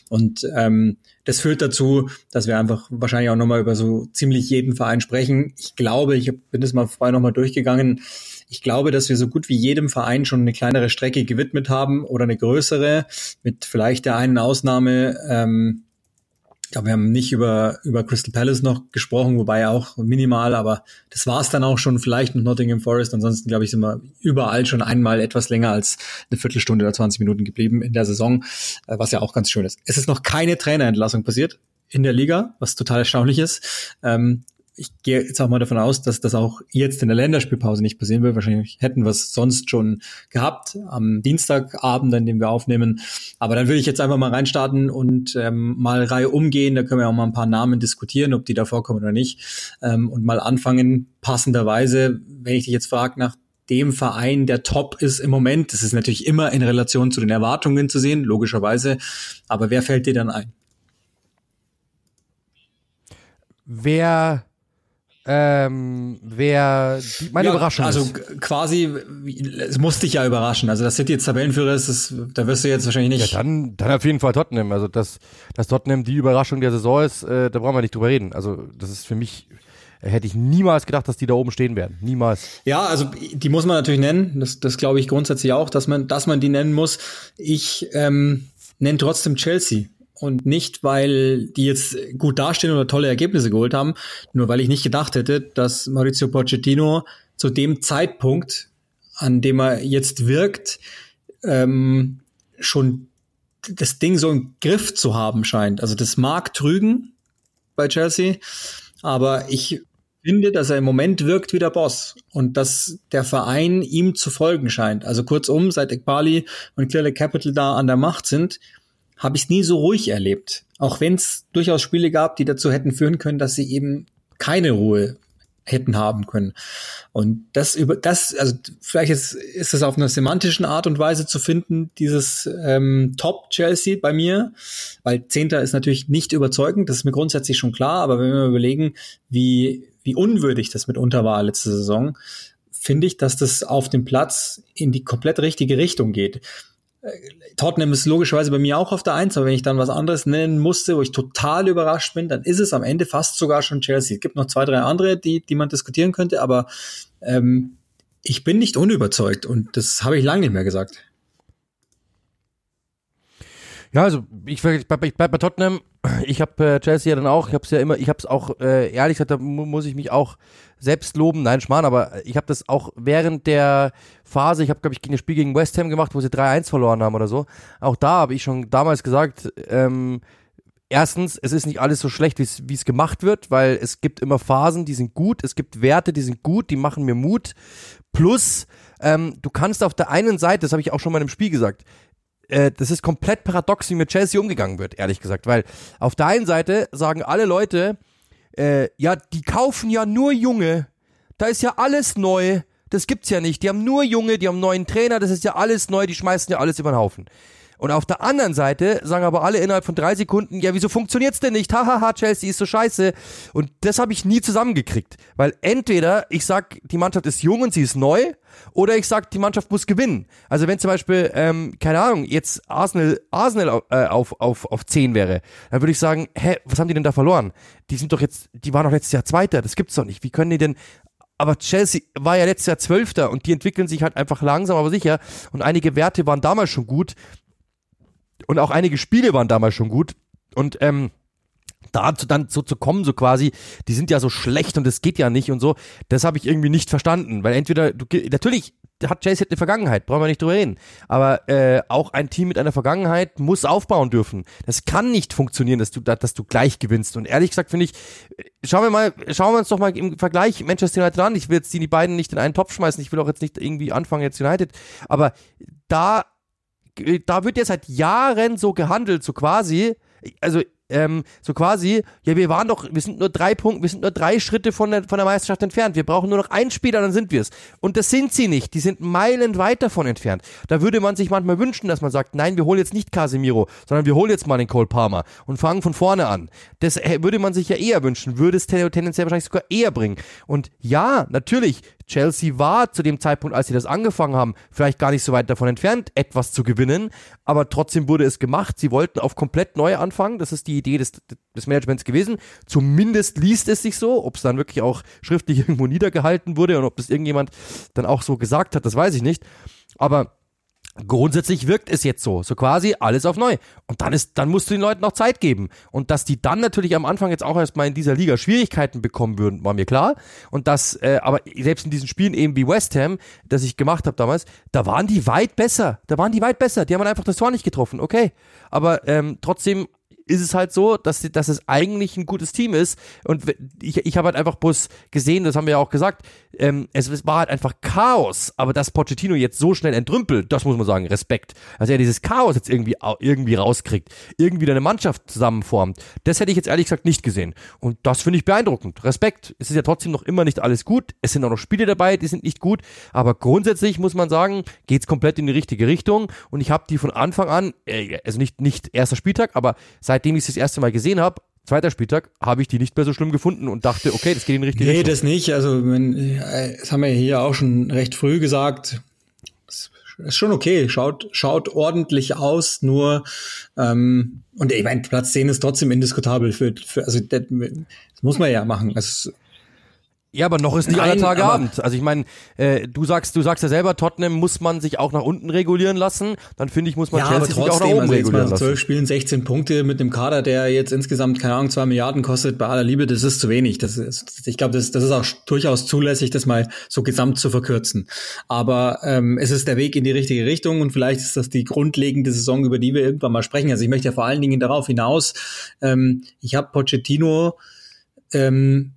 S2: Und ähm, das führt dazu, dass wir einfach wahrscheinlich auch nochmal über so ziemlich jeden Verein sprechen. Ich glaube, ich bin das mal vorher nochmal durchgegangen. Ich glaube, dass wir so gut wie jedem Verein schon eine kleinere Strecke gewidmet haben oder eine größere, mit vielleicht der einen Ausnahme, ähm, Ich glaube, wir haben nicht über, über Crystal Palace noch gesprochen, wobei auch minimal, aber das war es dann auch schon, vielleicht mit Nottingham Forest. Ansonsten, glaube ich, sind wir überall schon einmal etwas länger als eine Viertelstunde oder 20 Minuten geblieben in der Saison, äh, was ja auch ganz schön ist. Es ist noch keine Trainerentlassung passiert in der Liga, was total erstaunlich ist. Ähm, ich gehe jetzt auch mal davon aus, dass das auch jetzt in der Länderspielpause nicht passieren wird. Wahrscheinlich hätten wir es sonst schon gehabt am Dienstagabend, an dem wir aufnehmen. Aber dann würde ich jetzt einfach mal reinstarten und ähm, mal Reihe umgehen. Da können wir auch mal ein paar Namen diskutieren, ob die da vorkommen oder nicht. Ähm, und mal anfangen, passenderweise, wenn ich dich jetzt frage nach dem Verein, der top ist im Moment. Das ist natürlich immer in Relation zu den Erwartungen zu sehen, logischerweise. Aber wer fällt dir dann ein?
S1: Wer ähm, wer die, meine ja, Überraschung
S2: also
S1: ist.
S2: Also quasi, es musste dich ja überraschen. Also dass City jetzt Tabellenführer ist, das, da wirst du jetzt wahrscheinlich nicht.
S1: Ja, dann, dann auf jeden Fall Tottenham. Also dass, dass Tottenham die Überraschung der Saison ist, äh, da brauchen wir nicht drüber reden. Also das ist für mich, hätte ich niemals gedacht, dass die da oben stehen werden. Niemals.
S2: Ja, also die muss man natürlich nennen. Das, das glaube ich grundsätzlich auch, dass man, dass man die nennen muss. Ich ähm, nenne trotzdem Chelsea und nicht, weil die jetzt gut dastehen oder tolle Ergebnisse geholt haben, nur weil ich nicht gedacht hätte, dass Maurizio Pochettino zu dem Zeitpunkt, an dem er jetzt wirkt, ähm, schon das Ding so im Griff zu haben scheint. Also das mag trügen bei Chelsea, aber ich finde, dass er im Moment wirkt wie der Boss und dass der Verein ihm zu folgen scheint. Also kurzum, seit Ekbali und Clearly Capital da an der Macht sind, habe ich es nie so ruhig erlebt. Auch wenn es durchaus Spiele gab, die dazu hätten führen können, dass sie eben keine Ruhe hätten haben können. Und das über das, also vielleicht ist, ist es auf einer semantischen Art und Weise zu finden, dieses ähm, Top Chelsea bei mir, weil Zehnter ist natürlich nicht überzeugend, das ist mir grundsätzlich schon klar, aber wenn wir überlegen, wie, wie unwürdig das mitunter war letzte Saison, finde ich, dass das auf dem Platz in die komplett richtige Richtung geht. Tottenham ist logischerweise bei mir auch auf der Eins, aber wenn ich dann was anderes nennen musste, wo ich total überrascht bin, dann ist es am Ende fast sogar schon Chelsea. Es gibt noch zwei, drei andere, die, die man diskutieren könnte, aber ähm, ich bin nicht unüberzeugt und das habe ich lange nicht mehr gesagt.
S1: Ja, also ich, ich bleib, ich bleib bei Tottenham. Ich habe äh, Chelsea ja dann auch. Ich habe es ja immer. Ich habe es auch äh, ehrlich gesagt, da muss ich mich auch selbst loben. Nein, Schmarrn, aber ich habe das auch während der Phase. Ich habe glaube ich ein Spiel gegen West Ham gemacht, wo sie 3-1 verloren haben oder so. Auch da habe ich schon damals gesagt. Ähm, erstens, es ist nicht alles so schlecht, wie es gemacht wird, weil es gibt immer Phasen, die sind gut, es gibt Werte, die sind gut, die machen mir Mut. Plus, ähm, du kannst auf der einen Seite, das habe ich auch schon mal im Spiel gesagt, äh, das ist komplett paradox, wie mit Chelsea umgegangen wird, ehrlich gesagt. Weil auf der einen Seite sagen alle Leute, äh, ja, die kaufen ja nur Junge. Da ist ja alles neu. Das gibt's ja nicht. Die haben nur Junge, die haben neuen Trainer, das ist ja alles neu, die schmeißen ja alles über den Haufen. Und auf der anderen Seite sagen aber alle innerhalb von drei Sekunden, ja, wieso funktioniert's denn nicht? Hahaha, *laughs* Chelsea ist so scheiße. Und das habe ich nie zusammengekriegt. Weil entweder ich sag, die Mannschaft ist jung und sie ist neu, oder ich sag, die Mannschaft muss gewinnen. Also wenn zum Beispiel, ähm, keine Ahnung, jetzt Arsenal, Arsenal äh, auf, auf, auf 10 wäre, dann würde ich sagen, hä, was haben die denn da verloren? Die sind doch jetzt, die waren doch letztes Jahr Zweiter, das gibt's doch nicht. Wie können die denn aber Chelsea war ja letztes Jahr Zwölfter und die entwickeln sich halt einfach langsam, aber sicher. Und einige Werte waren damals schon gut. Und auch einige Spiele waren damals schon gut. Und ähm, dazu dann so zu kommen, so quasi, die sind ja so schlecht und das geht ja nicht und so, das habe ich irgendwie nicht verstanden, weil entweder, du, natürlich hat Chase eine Vergangenheit, brauchen wir nicht drüber reden, aber äh, auch ein Team mit einer Vergangenheit muss aufbauen dürfen. Das kann nicht funktionieren, dass du, dass du gleich gewinnst. Und ehrlich gesagt finde ich, schauen wir mal, schauen wir uns doch mal im Vergleich Manchester United an, ich will jetzt die beiden nicht in einen Topf schmeißen, ich will auch jetzt nicht irgendwie anfangen jetzt United, aber da da wird jetzt seit Jahren so gehandelt, so quasi, also ähm, so quasi, ja, wir waren doch, wir sind nur drei Punkte, wir sind nur drei Schritte von der, von der Meisterschaft entfernt. Wir brauchen nur noch einen Spieler, dann sind wir es. Und das sind sie nicht. Die sind meilenweit davon entfernt. Da würde man sich manchmal wünschen, dass man sagt, nein, wir holen jetzt nicht Casemiro, sondern wir holen jetzt mal den Cole Palmer und fangen von vorne an. Das äh, würde man sich ja eher wünschen, würde es tendenziell wahrscheinlich sogar eher bringen. Und ja, natürlich, Chelsea war zu dem Zeitpunkt, als sie das angefangen haben, vielleicht gar nicht so weit davon entfernt, etwas zu gewinnen, aber trotzdem wurde es gemacht. Sie wollten auf komplett neu anfangen. Das ist die Idee des, des Managements gewesen. Zumindest liest es sich so. Ob es dann wirklich auch schriftlich *laughs* irgendwo niedergehalten wurde und ob das irgendjemand dann auch so gesagt hat, das weiß ich nicht. Aber Grundsätzlich wirkt es jetzt so, so quasi alles auf neu. Und dann ist, dann musst du den Leuten noch Zeit geben. Und dass die dann natürlich am Anfang jetzt auch erstmal in dieser Liga Schwierigkeiten bekommen würden, war mir klar. Und dass, äh, aber selbst in diesen Spielen eben wie West Ham, das ich gemacht habe damals, da waren die weit besser. Da waren die weit besser. Die haben einfach das Tor nicht getroffen. Okay. Aber ähm, trotzdem ist es halt so, dass, dass es eigentlich ein gutes Team ist. Und ich, ich habe halt einfach bloß gesehen, das haben wir ja auch gesagt, ähm, es war halt einfach Chaos. Aber dass Pochettino jetzt so schnell entrümpelt, das muss man sagen, Respekt. Also er dieses Chaos jetzt irgendwie, irgendwie rauskriegt, irgendwie eine Mannschaft zusammenformt, das hätte ich jetzt ehrlich gesagt nicht gesehen. Und das finde ich beeindruckend. Respekt. Es ist ja trotzdem noch immer nicht alles gut. Es sind auch noch Spiele dabei, die sind nicht gut. Aber grundsätzlich muss man sagen, geht's komplett in die richtige Richtung. Und ich habe die von Anfang an, äh, also nicht, nicht erster Spieltag, aber seit seitdem ich es das erste Mal gesehen habe, zweiter Spieltag, habe ich die nicht mehr so schlimm gefunden und dachte, okay, das geht in die richtige
S2: nee,
S1: Richtung.
S2: Nee, das nicht. Also, wenn, äh, das haben wir hier auch schon recht früh gesagt. Das ist schon okay, schaut, schaut ordentlich aus, nur ähm, und ich meine, Platz 10 ist trotzdem indiskutabel für, für also das, das muss man ja machen. Also,
S1: ja, aber noch ist nicht Nein, aller Tage Abend. Also ich meine, äh, du sagst, du sagst ja selber, Tottenham muss man sich auch nach unten regulieren lassen. Dann finde ich, muss man
S2: ja, Chelsea trotzdem, sich auch nach oben also regulieren lassen. Zwölf Spielen, 16 Punkte mit dem Kader, der jetzt insgesamt keine Ahnung zwei Milliarden kostet. Bei aller Liebe, das ist zu wenig. Das ist, ich glaube, das, das ist auch durchaus zulässig, das mal so gesamt zu verkürzen. Aber ähm, es ist der Weg in die richtige Richtung und vielleicht ist das die grundlegende Saison, über die wir irgendwann mal sprechen. Also ich möchte ja vor allen Dingen darauf hinaus. Ähm, ich habe Pochettino ähm,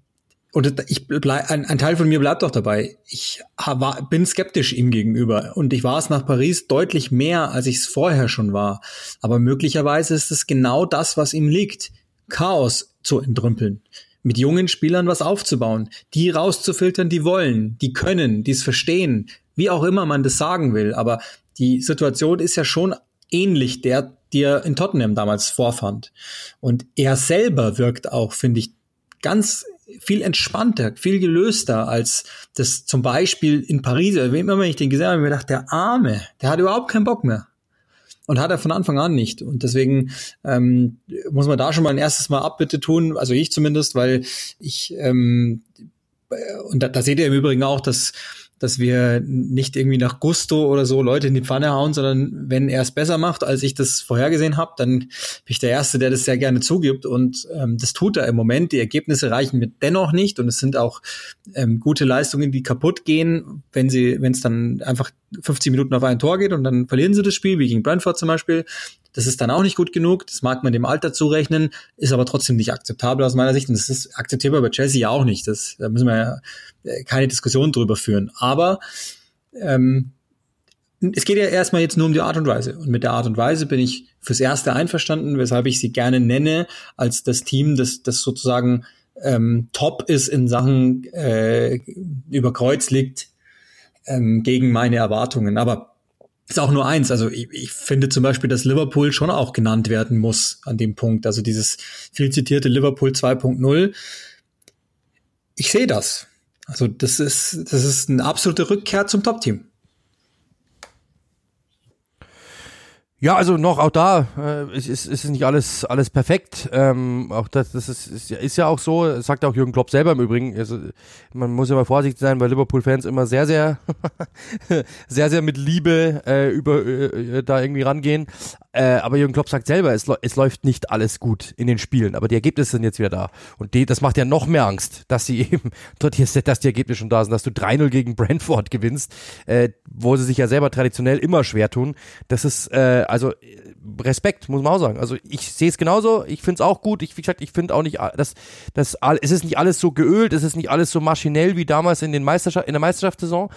S2: und ich bleib, ein, ein Teil von mir bleibt auch dabei. Ich war, bin skeptisch ihm gegenüber und ich war es nach Paris deutlich mehr, als ich es vorher schon war. Aber möglicherweise ist es genau das, was ihm liegt: Chaos zu entrümpeln, mit jungen Spielern was aufzubauen, die rauszufiltern, die wollen, die können, die es verstehen, wie auch immer man das sagen will. Aber die Situation ist ja schon ähnlich der, die er in Tottenham damals vorfand. Und er selber wirkt auch, finde ich, ganz viel entspannter, viel gelöster als das zum Beispiel in Paris. Immer, wenn ich den gesehen habe, habe ich mir gedacht, der Arme, der hat überhaupt keinen Bock mehr. Und hat er von Anfang an nicht. Und deswegen ähm, muss man da schon mal ein erstes Mal Abbitte tun, also ich zumindest, weil ich ähm, und da, da seht ihr im Übrigen auch, dass dass wir nicht irgendwie nach Gusto oder so Leute in die Pfanne hauen, sondern wenn er es besser macht, als ich das vorhergesehen habe, dann bin ich der Erste, der das sehr gerne zugibt und ähm, das tut er im Moment. Die Ergebnisse reichen mir dennoch nicht und es sind auch ähm, gute Leistungen, die kaputt gehen, wenn sie, wenn es dann einfach 50 Minuten auf ein Tor geht und dann verlieren sie das Spiel, wie gegen Brentford zum Beispiel. Das ist dann auch nicht gut genug. Das mag man dem Alter zurechnen, ist aber trotzdem nicht akzeptabel aus meiner Sicht. Und das ist akzeptierbar bei Chelsea ja auch nicht. Das, da müssen wir ja keine Diskussion drüber führen. Aber ähm, es geht ja erstmal jetzt nur um die Art und Weise. Und mit der Art und Weise bin ich fürs Erste einverstanden, weshalb ich sie gerne nenne, als das Team, das, das sozusagen ähm, top ist in Sachen äh, über Kreuz liegt ähm, gegen meine Erwartungen. Aber ist auch nur eins. Also ich, ich finde zum Beispiel, dass Liverpool schon auch genannt werden muss an dem Punkt. Also dieses viel zitierte Liverpool 2.0. Ich sehe das. Also das ist, das ist eine absolute Rückkehr zum Top-Team.
S1: Ja, also noch auch da äh, ist, ist, ist nicht alles alles perfekt. Ähm, auch das, das ist, ist, ist ja auch so, sagt auch Jürgen Klopp selber im Übrigen. Also, man muss ja mal vorsichtig sein, weil Liverpool-Fans immer sehr, sehr, *laughs* sehr, sehr mit Liebe äh, über äh, da irgendwie rangehen. Äh, aber Jürgen Klopp sagt selber, es, es läuft nicht alles gut in den Spielen, aber die Ergebnisse sind jetzt wieder da. Und die, das macht ja noch mehr Angst, dass sie *laughs* eben, dass die Ergebnisse schon da sind, dass du 3-0 gegen Brentford gewinnst, äh, wo sie sich ja selber traditionell immer schwer tun. Das ist, äh, also Respekt, muss man auch sagen. Also ich sehe es genauso, ich finde es auch gut. Ich, wie gesagt, ich finde auch nicht, dass, dass es ist nicht alles so geölt, es ist nicht alles so maschinell wie damals in, den Meisterschaft, in der Meisterschaftssaison.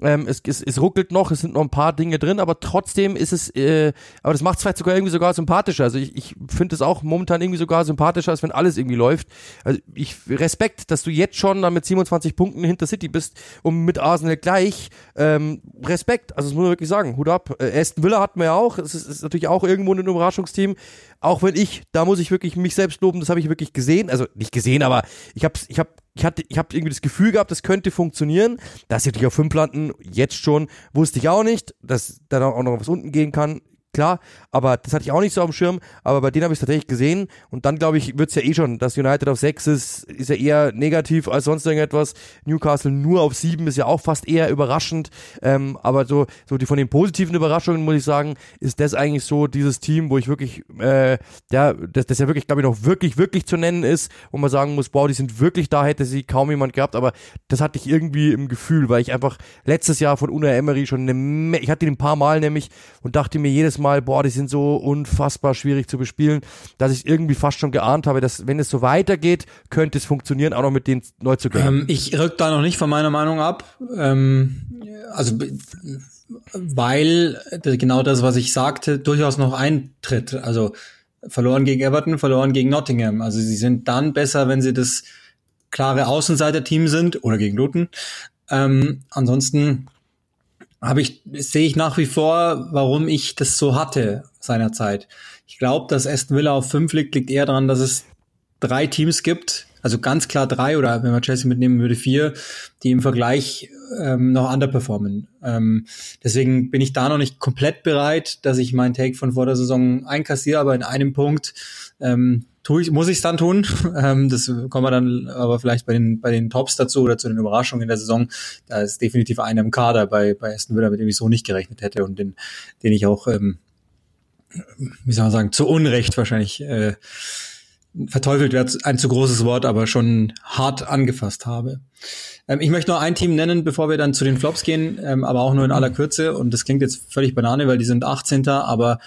S1: Ähm, es, es, es ruckelt noch, es sind noch ein paar Dinge drin, aber trotzdem ist es, äh, aber das macht es vielleicht sogar irgendwie sogar sympathischer. Also ich, ich finde es auch momentan irgendwie sogar sympathischer, als wenn alles irgendwie läuft. Also ich Respekt, dass du jetzt schon dann mit 27 Punkten hinter City bist und mit Arsenal gleich. Ähm, Respekt, also das muss man wirklich sagen. Hut ab. Äh, Aston Villa hatten wir ja auch. Es ist, ist natürlich auch irgendwo ein Überraschungsteam. Auch wenn ich, da muss ich wirklich mich selbst loben, das habe ich wirklich gesehen. Also nicht gesehen, aber ich habe ich hab ich hatte, ich habe irgendwie das Gefühl gehabt, das könnte funktionieren. Dass sie natürlich auf fünf landen, jetzt schon, wusste ich auch nicht, dass da auch noch was unten gehen kann. Klar, aber das hatte ich auch nicht so auf dem Schirm, aber bei denen habe ich es tatsächlich gesehen und dann glaube ich, wird es ja eh schon, dass United auf 6 ist, ist ja eher negativ als sonst irgendetwas. Newcastle nur auf 7 ist ja auch fast eher überraschend, ähm, aber so, so die von den positiven Überraschungen muss ich sagen, ist das eigentlich so dieses Team, wo ich wirklich, äh, ja, das, das ja wirklich, glaube ich, noch wirklich, wirklich zu nennen ist, wo man sagen muss, wow, die sind wirklich da, hätte sie kaum jemand gehabt, aber das hatte ich irgendwie im Gefühl, weil ich einfach letztes Jahr von Una Emery schon eine, ich hatte ihn ein paar Mal nämlich und dachte mir Mal, boah, die sind so unfassbar schwierig zu bespielen, dass ich irgendwie fast schon geahnt habe, dass wenn es so weitergeht, könnte es funktionieren, auch noch mit den Neuzugängen.
S2: Ähm, ich rück da noch nicht von meiner Meinung ab. Ähm, also weil genau das, was ich sagte, durchaus noch eintritt. Also verloren gegen Everton, verloren gegen Nottingham. Also sie sind dann besser, wenn sie das klare Außenseiter-Team sind oder gegen Luton. Ähm, ansonsten habe ich, sehe ich nach wie vor, warum ich das so hatte seinerzeit. Ich glaube, dass Aston Villa auf fünf liegt, liegt eher daran, dass es drei Teams gibt, also ganz klar drei oder wenn man Chelsea mitnehmen würde, vier, die im Vergleich ähm, noch underperformen. Ähm, deswegen bin ich da noch nicht komplett bereit, dass ich meinen Take von vor der Saison einkassiere, aber in einem Punkt ähm, tue ich, muss ich es dann tun. *laughs* Ähm, das kommen wir dann aber vielleicht bei den, bei den Tops dazu oder zu den Überraschungen in der Saison. Da ist definitiv einer im Kader bei, bei Aston Villa, mit dem ich so nicht gerechnet hätte und den, den ich auch, ähm, wie soll man sagen, zu Unrecht wahrscheinlich äh, verteufelt wäre ein zu großes Wort, aber schon hart angefasst habe. Ähm, ich möchte noch ein Team nennen, bevor wir dann zu den Flops gehen, ähm, aber auch nur in aller Kürze. Und das klingt jetzt völlig banane, weil die sind 18. Aber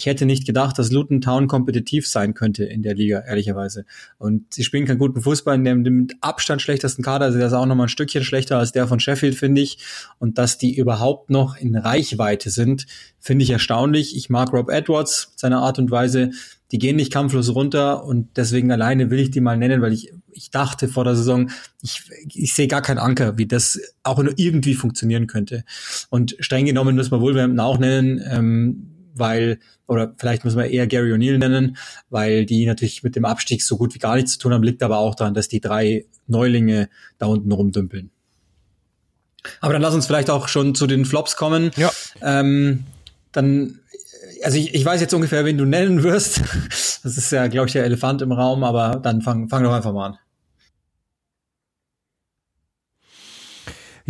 S2: ich hätte nicht gedacht, dass Luton Town kompetitiv sein könnte in der Liga, ehrlicherweise. Und sie spielen keinen guten Fußball in dem mit Abstand schlechtesten Kader. Also der ist auch noch mal ein Stückchen schlechter als der von Sheffield, finde ich. Und dass die überhaupt noch in Reichweite sind, finde ich erstaunlich. Ich mag Rob Edwards, seine Art und Weise. Die gehen nicht kampflos runter und deswegen alleine will ich die mal nennen, weil ich, ich dachte vor der Saison, ich, ich sehe gar keinen Anker, wie das auch nur irgendwie funktionieren könnte. Und streng genommen müssen wir Wolverhampton auch nennen, ähm, weil, oder vielleicht müssen wir eher Gary O'Neill nennen, weil die natürlich mit dem Abstieg so gut wie gar nichts zu tun haben, liegt aber auch daran, dass die drei Neulinge da unten rumdümpeln. Aber dann lass uns vielleicht auch schon zu den Flops kommen. Ja. Ähm, dann, also ich, ich weiß jetzt ungefähr, wen du nennen wirst. *laughs* Das ist ja, glaube ich, der Elefant im Raum, aber dann fang, fang doch einfach mal an.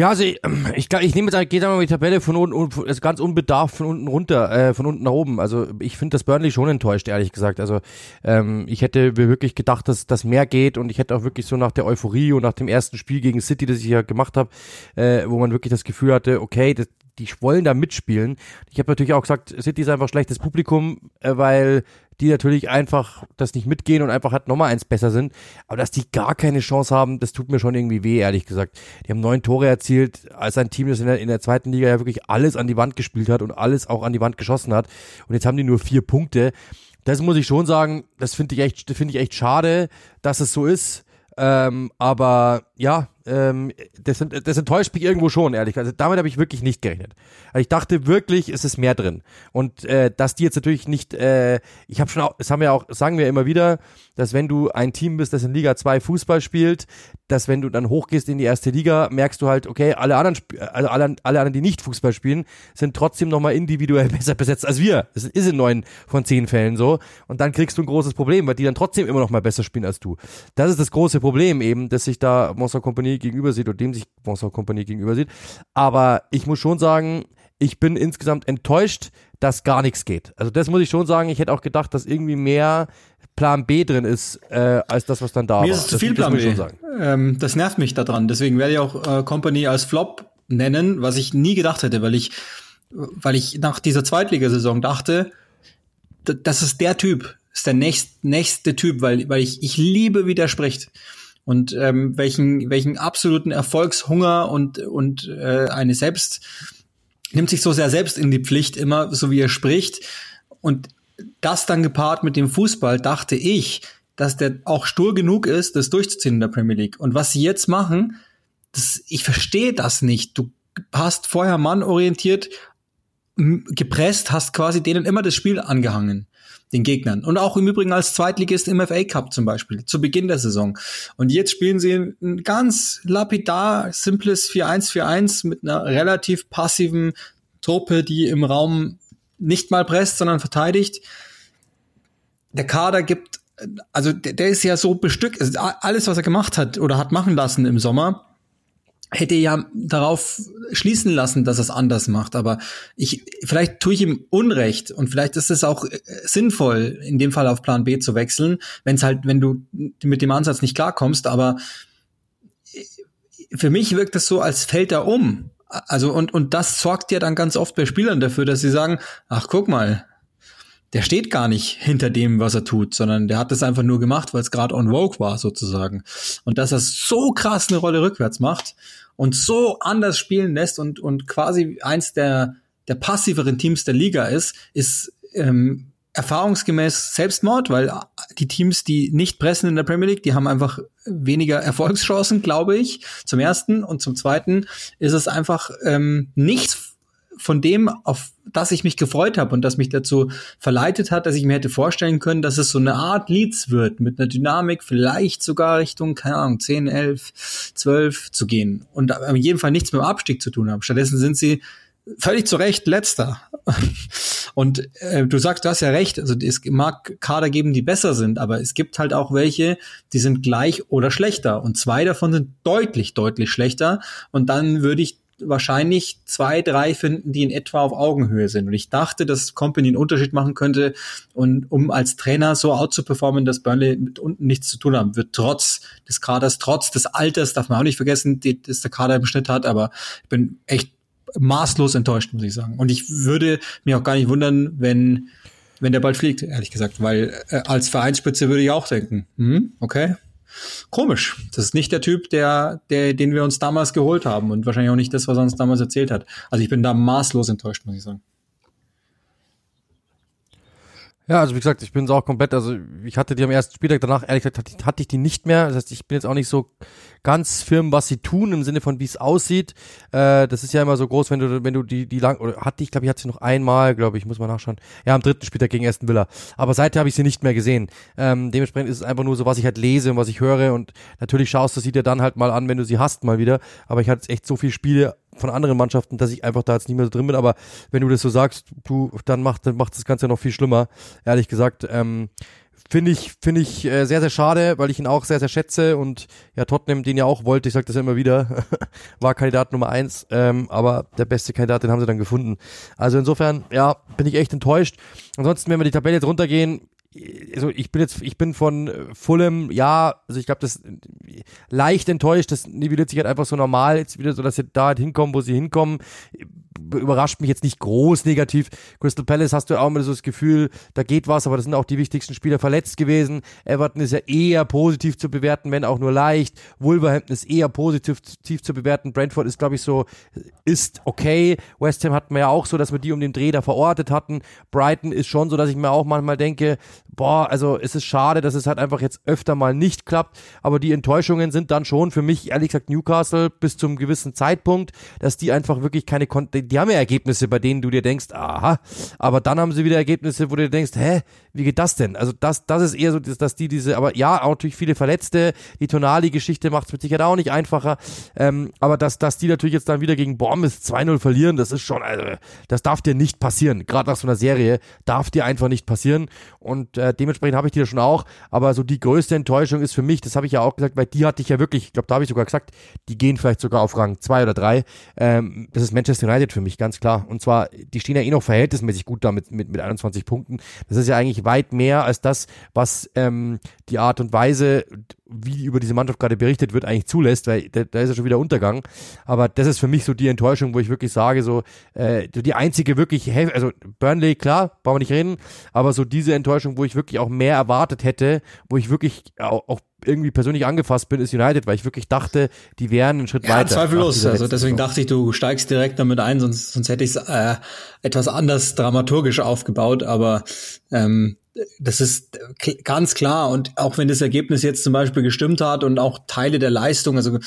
S1: Ja, also ich, *clears throat* ich, ich nehme jetzt, gehe da mal die Tabelle von unten, also ganz unbedarft von unten runter, äh, von unten nach oben. Also ich finde das Burnley schon enttäuscht, ehrlich gesagt. Also ähm, ich hätte mir wirklich gedacht, dass das mehr geht und ich hätte auch wirklich so nach der Euphorie und nach dem ersten Spiel gegen City, das ich ja gemacht habe, äh, wo man wirklich das Gefühl hatte, okay, das, die wollen da mitspielen. Ich habe natürlich auch gesagt, City ist einfach schlechtes Publikum, äh, weil die natürlich einfach das nicht mitgehen und einfach halt nochmal eins besser sind. Aber dass die gar keine Chance haben, das tut mir schon irgendwie weh, ehrlich gesagt. Die haben neun Tore erzielt, als ein Team, das in der, in der zweiten Liga ja wirklich alles an die Wand gespielt hat und alles auch an die Wand geschossen hat. Und jetzt haben die nur vier Punkte. Das muss ich schon sagen, das finde ich echt, finde ich echt schade, dass es so ist. Ähm, aber ja, ähm, das, das enttäuscht mich irgendwo schon, ehrlich. Also damit habe ich wirklich nicht gerechnet. Also ich dachte wirklich, es ist mehr drin. Und äh, dass die jetzt natürlich nicht, äh, ich habe schon auch, das haben wir auch, sagen wir immer wieder, dass wenn du ein Team bist, das in Liga 2 Fußball spielt, dass wenn du dann hochgehst in die erste Liga, merkst du halt, okay, alle anderen, also alle, alle anderen, die nicht Fußball spielen, sind trotzdem nochmal individuell *laughs* besser besetzt als wir. Das ist in neun von zehn Fällen so. Und dann kriegst du ein großes Problem, weil die dann trotzdem immer noch mal besser spielen als du. Das ist das große Problem eben, dass sich da Monster Company gegenüber sieht oder dem sich Monster Company gegenüber sieht. Aber ich muss schon sagen, ich bin insgesamt enttäuscht, dass gar nichts geht. Also das muss ich schon sagen. Ich hätte auch gedacht, dass irgendwie mehr Plan B drin ist, äh, als das, was dann da
S2: Mir war.
S1: Mir
S2: ist zu viel Plan B. Ähm, das nervt mich daran. Deswegen werde ich auch äh, Company als Flop nennen, was ich nie gedacht hätte, weil ich, weil ich nach dieser Zweitligasaison dachte, das ist der Typ, ist der nächst, nächste Typ, weil, weil ich, ich liebe, wie der spricht und ähm, welchen, welchen absoluten Erfolgshunger und, und äh, eine selbst nimmt sich so sehr selbst in die Pflicht immer, so wie er spricht. Und das dann gepaart mit dem Fußball, dachte ich, dass der auch stur genug ist, das durchzuziehen in der Premier League. Und was sie jetzt machen, das, ich verstehe das nicht. Du hast vorher Mann orientiert, gepresst, hast quasi denen immer das Spiel angehangen, den Gegnern. Und auch im Übrigen als Zweitligist im FA Cup zum Beispiel, zu Beginn der Saison. Und jetzt spielen sie ein ganz lapidar, simples 4-1-4-1 mit einer relativ passiven Truppe, die im Raum nicht mal presst, sondern verteidigt. Der Kader gibt, also der, der ist ja so bestückt, also alles, was er gemacht hat oder hat machen lassen im Sommer, hätte ja darauf schließen lassen, dass er es anders macht. Aber ich, vielleicht tue ich ihm Unrecht und vielleicht ist es auch äh, sinnvoll, in dem Fall auf Plan B zu wechseln, wenn es halt, wenn du mit dem Ansatz nicht klarkommst. Aber äh, für mich wirkt es so, als fällt er um. Also und und das sorgt ja dann ganz oft bei Spielern dafür, dass sie sagen, ach guck mal, der steht gar nicht hinter dem, was er tut, sondern der hat das einfach nur gemacht, weil es gerade on Vogue war sozusagen. Und dass er so krass eine Rolle rückwärts macht und so anders spielen lässt und, und quasi eins der, der passiveren Teams der Liga ist, ist ähm, erfahrungsgemäß Selbstmord, weil die Teams, die nicht pressen in der Premier League, die haben einfach weniger Erfolgschancen, glaube ich, zum ersten. Und zum zweiten ist es einfach ähm, nichts von dem, auf das ich mich gefreut habe und das mich dazu verleitet hat, dass ich mir hätte vorstellen können, dass es so eine Art Leads wird, mit einer Dynamik vielleicht sogar Richtung, keine Ahnung, 10, 11, 12 zu gehen und in jedem Fall nichts mit dem Abstieg zu tun haben. Stattdessen sind sie völlig zu Recht letzter. *laughs* Und äh, du sagst, du hast ja recht, also es mag Kader geben, die besser sind, aber es gibt halt auch welche, die sind gleich oder schlechter. Und zwei davon sind deutlich, deutlich schlechter. Und dann würde ich wahrscheinlich zwei, drei finden, die in etwa auf Augenhöhe sind. Und ich dachte, dass Company einen Unterschied machen könnte und um als Trainer so out zu performen, dass Burnley mit unten nichts zu tun haben wird, trotz des Kaders, trotz des Alters, darf man auch nicht vergessen, die, das der Kader im Schnitt hat, aber ich bin echt maßlos enttäuscht, muss ich sagen. Und ich würde mich auch gar nicht wundern, wenn, wenn der bald fliegt, ehrlich gesagt, weil äh, als Vereinsspitze würde ich auch denken, hm, okay, Komisch. Das ist nicht der Typ, der, der, den wir uns damals geholt haben und wahrscheinlich auch nicht das, was er uns damals erzählt hat. Also ich bin da maßlos enttäuscht, muss ich sagen.
S1: Ja, also wie gesagt, ich bin so auch komplett, also ich hatte die am ersten Spieltag danach, ehrlich gesagt, hatte ich die nicht mehr. Das heißt, ich bin jetzt auch nicht so ganz firm, was sie tun, im Sinne von, wie es aussieht. Äh, das ist ja immer so groß, wenn du, wenn du die, die lang, oder hatte ich, glaube ich, hatte sie noch einmal, glaube ich, muss mal nachschauen. Ja, am dritten Spieltag gegen Aston Villa. Aber seither habe ich sie nicht mehr gesehen. Ähm, dementsprechend ist es einfach nur so, was ich halt lese und was ich höre. Und natürlich schaust du sie dir dann halt mal an, wenn du sie hast, mal wieder. Aber ich hatte echt so viele Spiele von anderen Mannschaften, dass ich einfach da jetzt nicht mehr so drin bin. Aber wenn du das so sagst, du, dann macht, dann macht das Ganze noch viel schlimmer. Ehrlich gesagt, ähm, finde ich, finde ich äh, sehr, sehr schade, weil ich ihn auch sehr, sehr schätze und ja, Tottenham den ja auch wollte, ich sage das ja immer wieder, *laughs* war Kandidat Nummer eins, ähm, aber der beste Kandidat, den haben sie dann gefunden. Also insofern, ja, bin ich echt enttäuscht. Ansonsten, wenn wir die Tabelle jetzt runtergehen, also ich bin jetzt, ich bin von Fulham, ja, also ich glaube, das leicht enttäuscht, das nivelliert sich halt einfach so normal jetzt wieder, so dass sie da halt hinkommen, wo sie hinkommen überrascht mich jetzt nicht groß negativ. Crystal Palace hast du auch immer so das Gefühl, da geht was, aber das sind auch die wichtigsten Spieler verletzt gewesen. Everton ist ja eher positiv zu bewerten, wenn auch nur leicht. Wolverhampton ist eher positiv zu bewerten. Brentford ist, glaube ich, so, ist okay. West Ham hatten wir ja auch so, dass wir die um den Dreh da verortet hatten. Brighton ist schon so, dass ich mir auch manchmal denke, boah, also es ist schade, dass es halt einfach jetzt öfter mal nicht klappt, aber die Enttäuschungen sind dann schon für mich, ehrlich gesagt, Newcastle bis zum gewissen Zeitpunkt, dass die einfach wirklich keine, die haben ja Ergebnisse, bei denen du dir denkst, aha, aber dann haben sie wieder Ergebnisse, wo du dir denkst, hä, wie geht das denn? Also das, das ist eher so, dass die diese, aber ja, auch natürlich viele Verletzte, die Tonali-Geschichte macht es mit Sicherheit auch nicht einfacher, ähm, aber dass, dass die natürlich jetzt dann wieder gegen Bournemouth 2-0 verlieren, das ist schon, also, das darf dir nicht passieren, gerade nach so einer Serie, darf dir einfach nicht passieren und äh, dementsprechend habe ich die da schon auch, aber so die größte Enttäuschung ist für mich, das habe ich ja auch gesagt, weil die hatte ich ja wirklich, ich glaube, da habe ich sogar gesagt, die gehen vielleicht sogar auf Rang 2 oder 3, ähm, das ist Manchester United für mich, ganz klar, und zwar, die stehen ja eh noch verhältnismäßig gut da mit, mit, mit 21 Punkten, das ist ja eigentlich weit mehr als das, was ähm, die Art und Weise, wie über diese Mannschaft gerade berichtet wird, eigentlich zulässt, weil da, da ist ja schon wieder Untergang. Aber das ist für mich so die Enttäuschung, wo ich wirklich sage, so äh, die einzige wirklich, also Burnley, klar, brauchen wir nicht reden, aber so diese Enttäuschung, wo ich wirklich auch mehr erwartet hätte, wo ich wirklich auch, auch irgendwie persönlich angefasst bin, ist United, weil ich wirklich dachte, die wären einen Schritt ja, weiter.
S2: Zweifellos. Also deswegen dachte ich, du steigst direkt damit ein, sonst, sonst hätte ich es äh, etwas anders dramaturgisch aufgebaut. Aber ähm, das ist ganz klar. Und auch wenn das Ergebnis jetzt zum Beispiel gestimmt hat und auch Teile der Leistung, also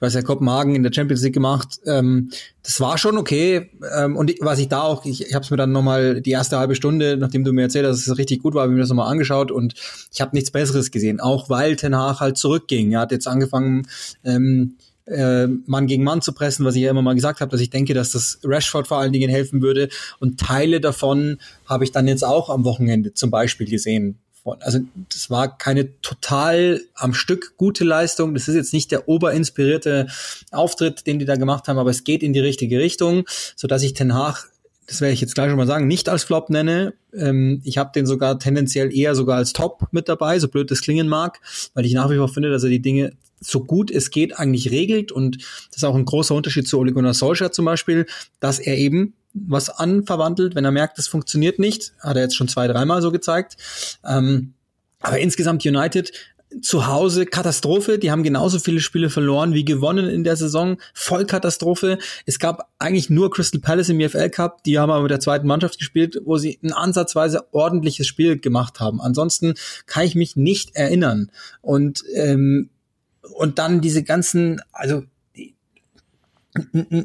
S2: was ja Kopenhagen in der Champions League gemacht, ähm, das war schon okay. Ähm, und was ich da auch, ich, ich habe es mir dann nochmal die erste halbe Stunde, nachdem du mir erzählt hast, dass es richtig gut war, habe ich mir das nochmal angeschaut und ich habe nichts Besseres gesehen. Auch weil Ten Hag halt zurückging. Er hat jetzt angefangen, ähm, äh, Mann gegen Mann zu pressen, was ich ja immer mal gesagt habe, dass ich denke, dass das Rashford vor allen Dingen helfen würde. Und Teile davon habe ich dann jetzt auch am Wochenende zum Beispiel gesehen also das war keine total am Stück gute Leistung. Das ist jetzt nicht der oberinspirierte Auftritt, den die da gemacht haben, aber es geht in die richtige Richtung, so dass ich Ten Hag das werde ich jetzt gleich schon mal sagen, nicht als Flop nenne. Ähm, ich habe den sogar tendenziell eher sogar als Top mit dabei, so blöd das klingen mag, weil ich nach wie vor finde, dass er die Dinge so gut es geht eigentlich regelt und das ist auch ein großer Unterschied zu Ole Gunnar Solskjaer zum Beispiel, dass er eben was anverwandelt, wenn er merkt, es funktioniert nicht, hat er jetzt schon zwei, dreimal so gezeigt. Ähm, aber insgesamt United zu Hause Katastrophe. Die haben genauso viele Spiele verloren wie gewonnen in der Saison. Vollkatastrophe. Es gab eigentlich nur Crystal Palace im EFL Cup. Die haben aber mit der zweiten Mannschaft gespielt, wo sie ein ansatzweise ordentliches Spiel gemacht haben. Ansonsten kann ich mich nicht erinnern. Und ähm, und dann diese ganzen, also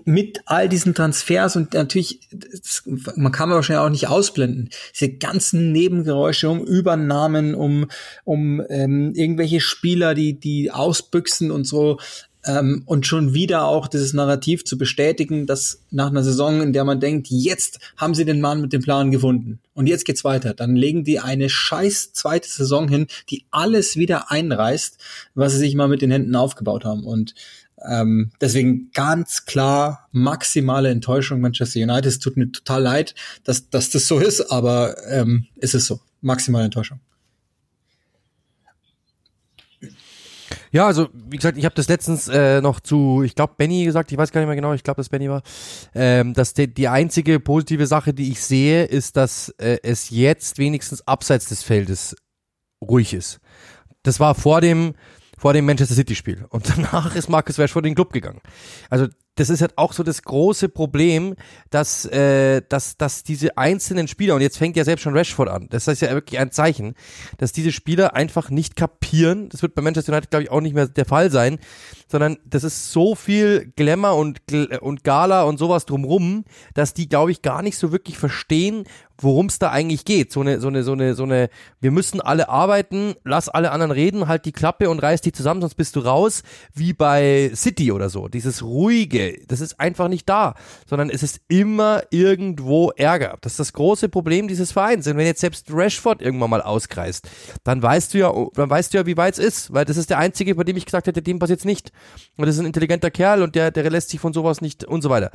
S2: mit all diesen Transfers und natürlich, das, man kann wahrscheinlich auch nicht ausblenden, diese ganzen Nebengeräusche um Übernahmen, um, um ähm, irgendwelche Spieler, die, die ausbüchsen und so. Ähm, und schon wieder auch dieses Narrativ zu bestätigen, dass nach einer Saison, in der man denkt, jetzt haben sie den Mann mit dem Plan gefunden und jetzt geht's weiter, dann legen die eine scheiß zweite Saison hin, die alles wieder einreißt, was sie sich mal mit den Händen aufgebaut haben. Und ähm, deswegen ganz klar maximale Enttäuschung Manchester United. Es tut mir total leid, dass, dass das so ist, aber ähm, ist es so. Maximale Enttäuschung.
S1: Ja, also wie gesagt, ich habe das letztens äh, noch zu, ich glaube Benny gesagt, ich weiß gar nicht mehr genau, ich glaube, dass Benny war, ähm, dass die, die einzige positive Sache, die ich sehe, ist, dass äh, es jetzt wenigstens abseits des Feldes ruhig ist. Das war vor dem vor dem Manchester City Spiel. Und *laughs* danach ist Marcus Rashford in den Club gegangen. Also das ist halt auch so das große Problem, dass, äh, dass, dass diese einzelnen Spieler, und jetzt fängt ja selbst schon Rashford an, das ist ja wirklich ein Zeichen, dass diese Spieler einfach nicht kapieren, das wird bei Manchester United, glaube ich, auch nicht mehr der Fall sein, sondern das ist so viel Glamour und, und Gala und sowas drumrum, dass die, glaube ich, gar nicht so wirklich verstehen, worum es da eigentlich geht. So eine, so eine, so eine, so eine, wir müssen alle arbeiten, lass alle anderen reden, halt die Klappe und reiß die zusammen, sonst bist du raus, wie bei City oder so. Dieses ruhige, das ist einfach nicht da, sondern es ist immer irgendwo Ärger. Das ist das große Problem dieses Vereins. Und wenn jetzt selbst Rashford irgendwann mal auskreist, dann weißt du ja, dann weißt du ja, wie weit es ist, weil das ist der einzige, bei dem ich gesagt hätte, dem passiert's nicht. Und das ist ein intelligenter Kerl und der, der lässt sich von sowas nicht und so weiter.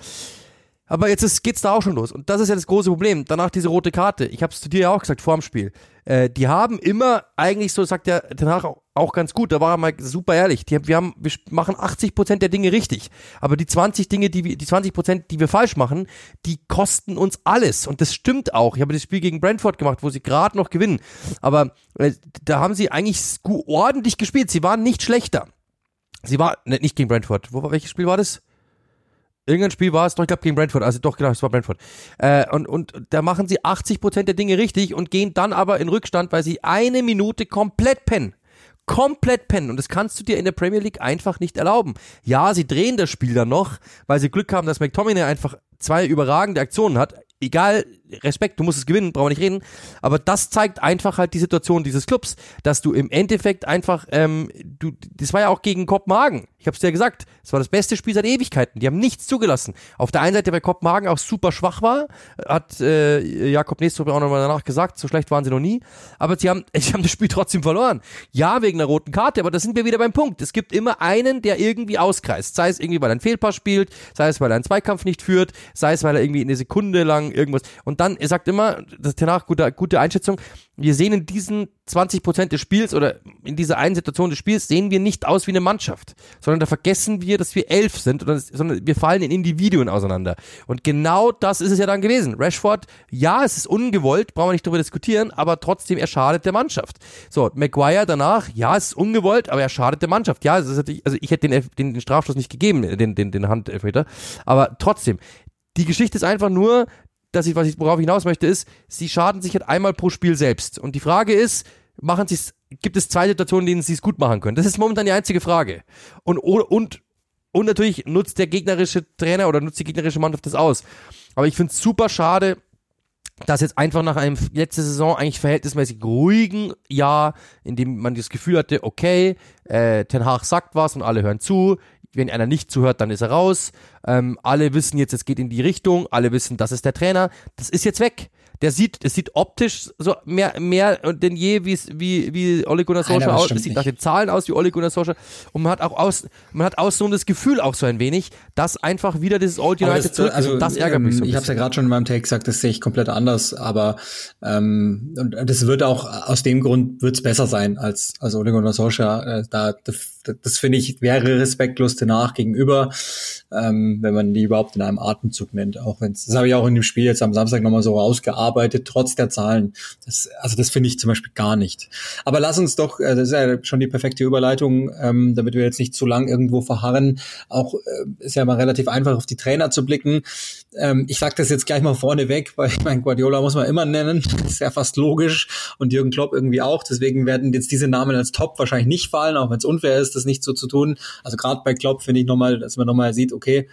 S1: Aber jetzt ist, geht's da auch schon los. Und das ist ja das große Problem. Danach diese rote Karte. Ich habe es zu dir ja auch gesagt vor dem Spiel. Äh, die haben immer eigentlich, so sagt der danach auch, auch ganz gut, da war er mal super ehrlich. Die, wir, haben, wir machen 80 Prozent der Dinge richtig. Aber die 20 Dinge, die wir, die 20 Prozent, die wir falsch machen, die kosten uns alles. Und das stimmt auch. Ich habe das Spiel gegen Brentford gemacht, wo sie gerade noch gewinnen. Aber äh, da haben sie eigentlich ordentlich gespielt. Sie waren nicht schlechter. Sie war, ne, nicht gegen Brentford. Wo, welches Spiel war das? Irgendein Spiel war es, doch, ich glaube gegen Brentford, also doch, genau, es war Brentford. Äh, und, und da machen sie 80% der Dinge richtig und gehen dann aber in Rückstand, weil sie eine Minute komplett pennen. Komplett pennen. Und das kannst du dir in der Premier League einfach nicht erlauben. Ja, sie drehen das Spiel dann noch, weil sie Glück haben, dass McTominay einfach zwei überragende Aktionen hat egal, Respekt, du musst es gewinnen, brauchen wir nicht reden. Aber das zeigt einfach halt die Situation dieses Clubs, dass du im Endeffekt einfach, ähm, du, das war ja auch gegen Kopenhagen. Ich hab's dir ja gesagt, es war das beste Spiel seit Ewigkeiten. Die haben nichts zugelassen. Auf der einen Seite, weil Kopenhagen auch super schwach war, hat äh, Jakob Nestor auch nochmal danach gesagt, so schlecht waren sie noch nie. Aber sie haben, *laughs* sie haben das Spiel trotzdem verloren. Ja, wegen einer roten Karte, aber da sind wir wieder beim Punkt. Es gibt immer einen, der irgendwie auskreist. Sei es irgendwie, weil er einen Fehlpass spielt, sei es, weil er einen Zweikampf nicht führt, sei es, weil er irgendwie eine Sekunde lang irgendwas. Und dann, er sagt immer, das ist danach gute, gute Einschätzung, wir sehen in diesen 20 Prozent des Spiels oder in dieser einen Situation des Spiels sehen wir nicht aus wie eine Mannschaft, sondern da vergessen wir, dass wir elf sind, sondern wir fallen in Individuen auseinander. Und genau das ist es ja dann gewesen. Rashford, ja, es ist ungewollt, brauchen wir nicht darüber diskutieren, aber trotzdem, er schadet der Mannschaft. So, Maguire danach, ja, es ist ungewollt, aber er schadet der Mannschaft. Ja, es ist also ich hätte den, den, den Strafstoß nicht gegeben, den, den, den Handelfmeter, aber trotzdem, die Geschichte ist einfach nur, dass ich, was ich, worauf ich hinaus möchte, ist, sie schaden sich halt einmal pro Spiel selbst. Und die Frage ist, machen sie es, gibt es zwei Situationen, in denen sie es gut machen können? Das ist momentan die einzige Frage. Und, und, und natürlich nutzt der gegnerische Trainer oder nutzt die gegnerische Mannschaft das aus. Aber ich finde es super schade, dass jetzt einfach nach einem letzte Saison eigentlich verhältnismäßig ruhigen Jahr, in dem man das Gefühl hatte, okay, äh, Ten Hag sagt was und alle hören zu, wenn einer nicht zuhört, dann ist er raus. Ähm, alle wissen jetzt, es geht in die Richtung, alle wissen, das ist der Trainer. Das ist jetzt weg. Der sieht, es sieht optisch so mehr, mehr denn je, wie, wie, wie Ole Gunnar Solskjaer aus, es sieht nach den Zahlen aus wie Ole Gunnar Solskjaer. Und man hat auch aus, man hat aus so das Gefühl auch so ein wenig, dass einfach wieder dieses Old United das, zurück also, das ärgert mich so
S2: Ich habe es ja gerade schon in meinem Take gesagt, das sehe ich komplett anders, aber ähm, und das wird auch, aus dem Grund wird es besser sein als, als Ole Gunnar Solskjaer, äh, da, das, das finde ich, wäre respektlos danach gegenüber, ähm, wenn man die überhaupt in einem Atemzug nennt, auch wenn das habe ich auch in dem Spiel jetzt am Samstag nochmal so rausgearbeitet, arbeitet, trotz der Zahlen. Das, also das finde ich zum Beispiel gar nicht. Aber lass uns doch, äh, das ist ja schon die perfekte Überleitung, ähm, damit wir jetzt nicht zu lang irgendwo verharren. Auch äh, ist ja mal relativ einfach auf die Trainer zu blicken. Ähm, ich sage das jetzt gleich mal vorneweg, weil ich mein Guardiola muss man immer nennen, *laughs* das ist ja fast logisch und Jürgen Klopp irgendwie auch. Deswegen werden jetzt diese Namen als Top wahrscheinlich nicht fallen, auch wenn es unfair ist, das nicht so zu tun. Also gerade bei Klopp finde ich nochmal, dass man nochmal sieht, okay,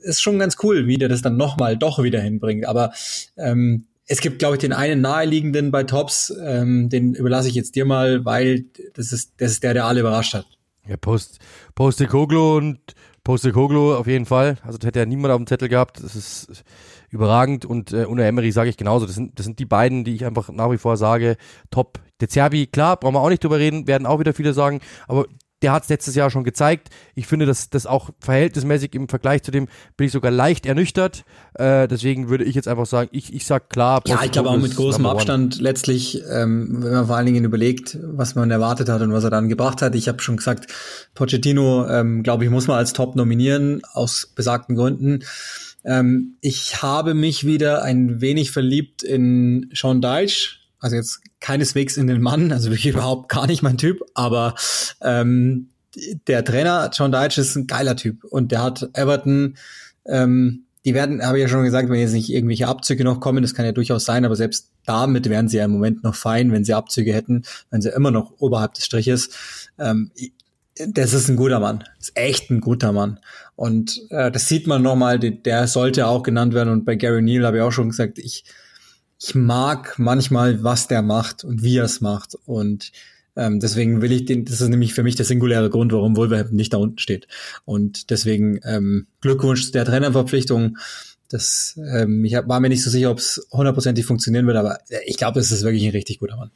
S2: ist schon ganz cool, wie der das dann nochmal doch wieder hinbringt. Aber ähm, es gibt, glaube ich, den einen naheliegenden bei Tops, ähm, den überlasse ich jetzt dir mal, weil das ist, das ist der, der alle überrascht hat.
S1: Ja, Post, Koglo und Koglo auf jeden Fall. Also das hätte ja niemand auf dem Zettel gehabt. Das ist überragend und äh, unter Emery sage ich genauso. Das sind, das sind die beiden, die ich einfach nach wie vor sage, top. Der Zerbi, klar, brauchen wir auch nicht drüber reden, werden auch wieder viele sagen, aber der hat es letztes Jahr schon gezeigt. Ich finde, dass das auch verhältnismäßig im Vergleich zu dem bin ich sogar leicht ernüchtert. Äh, deswegen würde ich jetzt einfach sagen, ich, ich sag klar.
S2: Ja, ich glaube auch mit großem Abstand letztlich, ähm, wenn man vor allen Dingen überlegt, was man erwartet hat und was er dann gebracht hat. Ich habe schon gesagt, Pochettino, ähm, glaube ich, muss man als Top nominieren aus besagten Gründen. Ähm, ich habe mich wieder ein wenig verliebt in Sean Deitch also jetzt keineswegs in den Mann, also wirklich *laughs* überhaupt gar nicht mein Typ, aber ähm, der Trainer John Deitch ist ein geiler Typ und der hat Everton, ähm, die werden, habe ich ja schon gesagt, wenn jetzt nicht irgendwelche Abzüge noch kommen, das kann ja durchaus sein, aber selbst damit wären sie ja im Moment noch fein, wenn sie Abzüge hätten, wenn sie immer noch oberhalb des Striches. Ähm, das ist ein guter Mann. Das ist echt ein guter Mann. Und äh, das sieht man nochmal, der sollte auch genannt werden. Und bei Gary Neal habe ich auch schon gesagt, ich ich mag manchmal, was der macht und wie er es macht. Und ähm, deswegen will ich den, das ist nämlich für mich der singuläre Grund, warum Wolverhampton nicht da unten steht. Und deswegen ähm, Glückwunsch zu der Trainerverpflichtung. Das, ähm, ich hab, war mir nicht so sicher, ob es hundertprozentig funktionieren wird, aber ich glaube, es ist wirklich ein richtig guter Mann.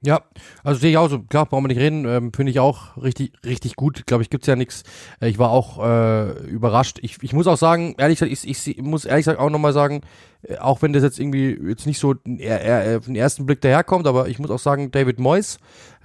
S1: Ja, also sehe ich auch so, klar, brauchen wir nicht reden, ähm, finde ich auch richtig, richtig gut. Glaube ich, gibt's ja nichts. Äh, ich war auch äh, überrascht. Ich, ich muss auch sagen, ehrlich gesagt, ich, ich muss ehrlich gesagt auch nochmal sagen, äh, auch wenn das jetzt irgendwie jetzt nicht so auf den ersten Blick daherkommt, aber ich muss auch sagen, David Moyes,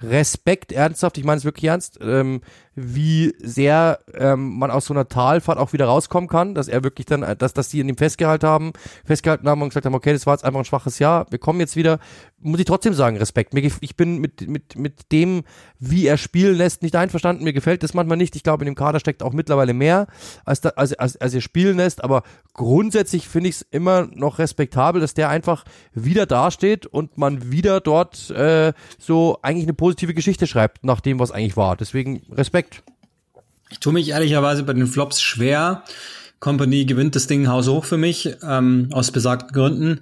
S1: Respekt, ernsthaft, ich meine es wirklich ernst, ähm, wie sehr ähm, man aus so einer Talfahrt auch wieder rauskommen kann, dass er wirklich dann, äh, dass, dass die in ihm festgehalten haben, festgehalten haben und gesagt haben, okay, das war jetzt einfach ein schwaches Jahr, wir kommen jetzt wieder, muss ich trotzdem sagen, Respekt. Ich bin mit, mit, mit dem, wie er spielen lässt, nicht einverstanden, mir gefällt das manchmal nicht, ich glaube, in dem Kader steckt auch mittlerweile mehr, als, da, als, als, als er spielen lässt, aber grundsätzlich finde ich es immer noch respektabel, dass der einfach wieder dasteht und man wieder dort äh, so eigentlich eine positive Geschichte schreibt, nach dem, was eigentlich war. Deswegen Respekt.
S2: Ich tue mich ehrlicherweise bei den Flops schwer. Company gewinnt das Ding haushoch für mich, ähm, aus besagten Gründen.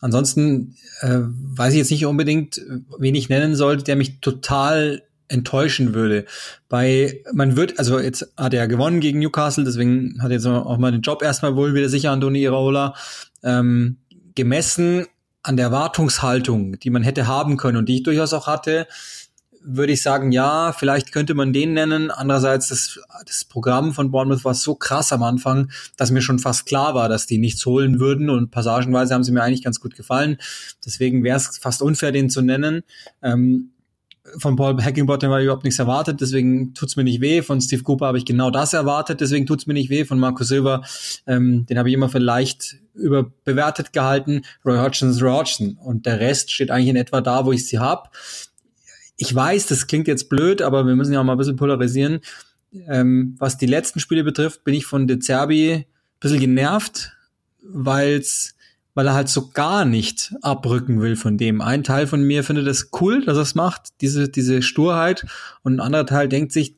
S2: Ansonsten äh, weiß ich jetzt nicht unbedingt, wen ich nennen sollte, der mich total enttäuschen würde. Bei, man wird, also jetzt hat er gewonnen gegen Newcastle, deswegen hat er jetzt auch mal den Job erstmal wohl wieder sicher, Antoni Iraola. Ähm, gemessen an der Erwartungshaltung, die man hätte haben können und die ich durchaus auch hatte, würde ich sagen, ja, vielleicht könnte man den nennen. Andererseits, das, das Programm von Bournemouth war so krass am Anfang, dass mir schon fast klar war, dass die nichts holen würden und passagenweise haben sie mir eigentlich ganz gut gefallen. Deswegen wäre es fast unfair, den zu nennen. Ähm, von Paul Hackingbottom habe ich überhaupt nichts erwartet, deswegen tut's mir nicht weh. Von Steve Cooper habe ich genau das erwartet, deswegen tut's mir nicht weh. Von Marco Silva, ähm, den habe ich immer vielleicht überbewertet gehalten. Roy Hodgson ist Roy Hodgson und der Rest steht eigentlich in etwa da, wo ich sie hab. Ich weiß, das klingt jetzt blöd, aber wir müssen ja auch mal ein bisschen polarisieren. Ähm, was die letzten Spiele betrifft, bin ich von De Zerbi ein bisschen genervt, weil's weil er halt so gar nicht abrücken will von dem. Ein Teil von mir findet es cool, dass er es macht, diese, diese Sturheit. Und ein anderer Teil denkt sich,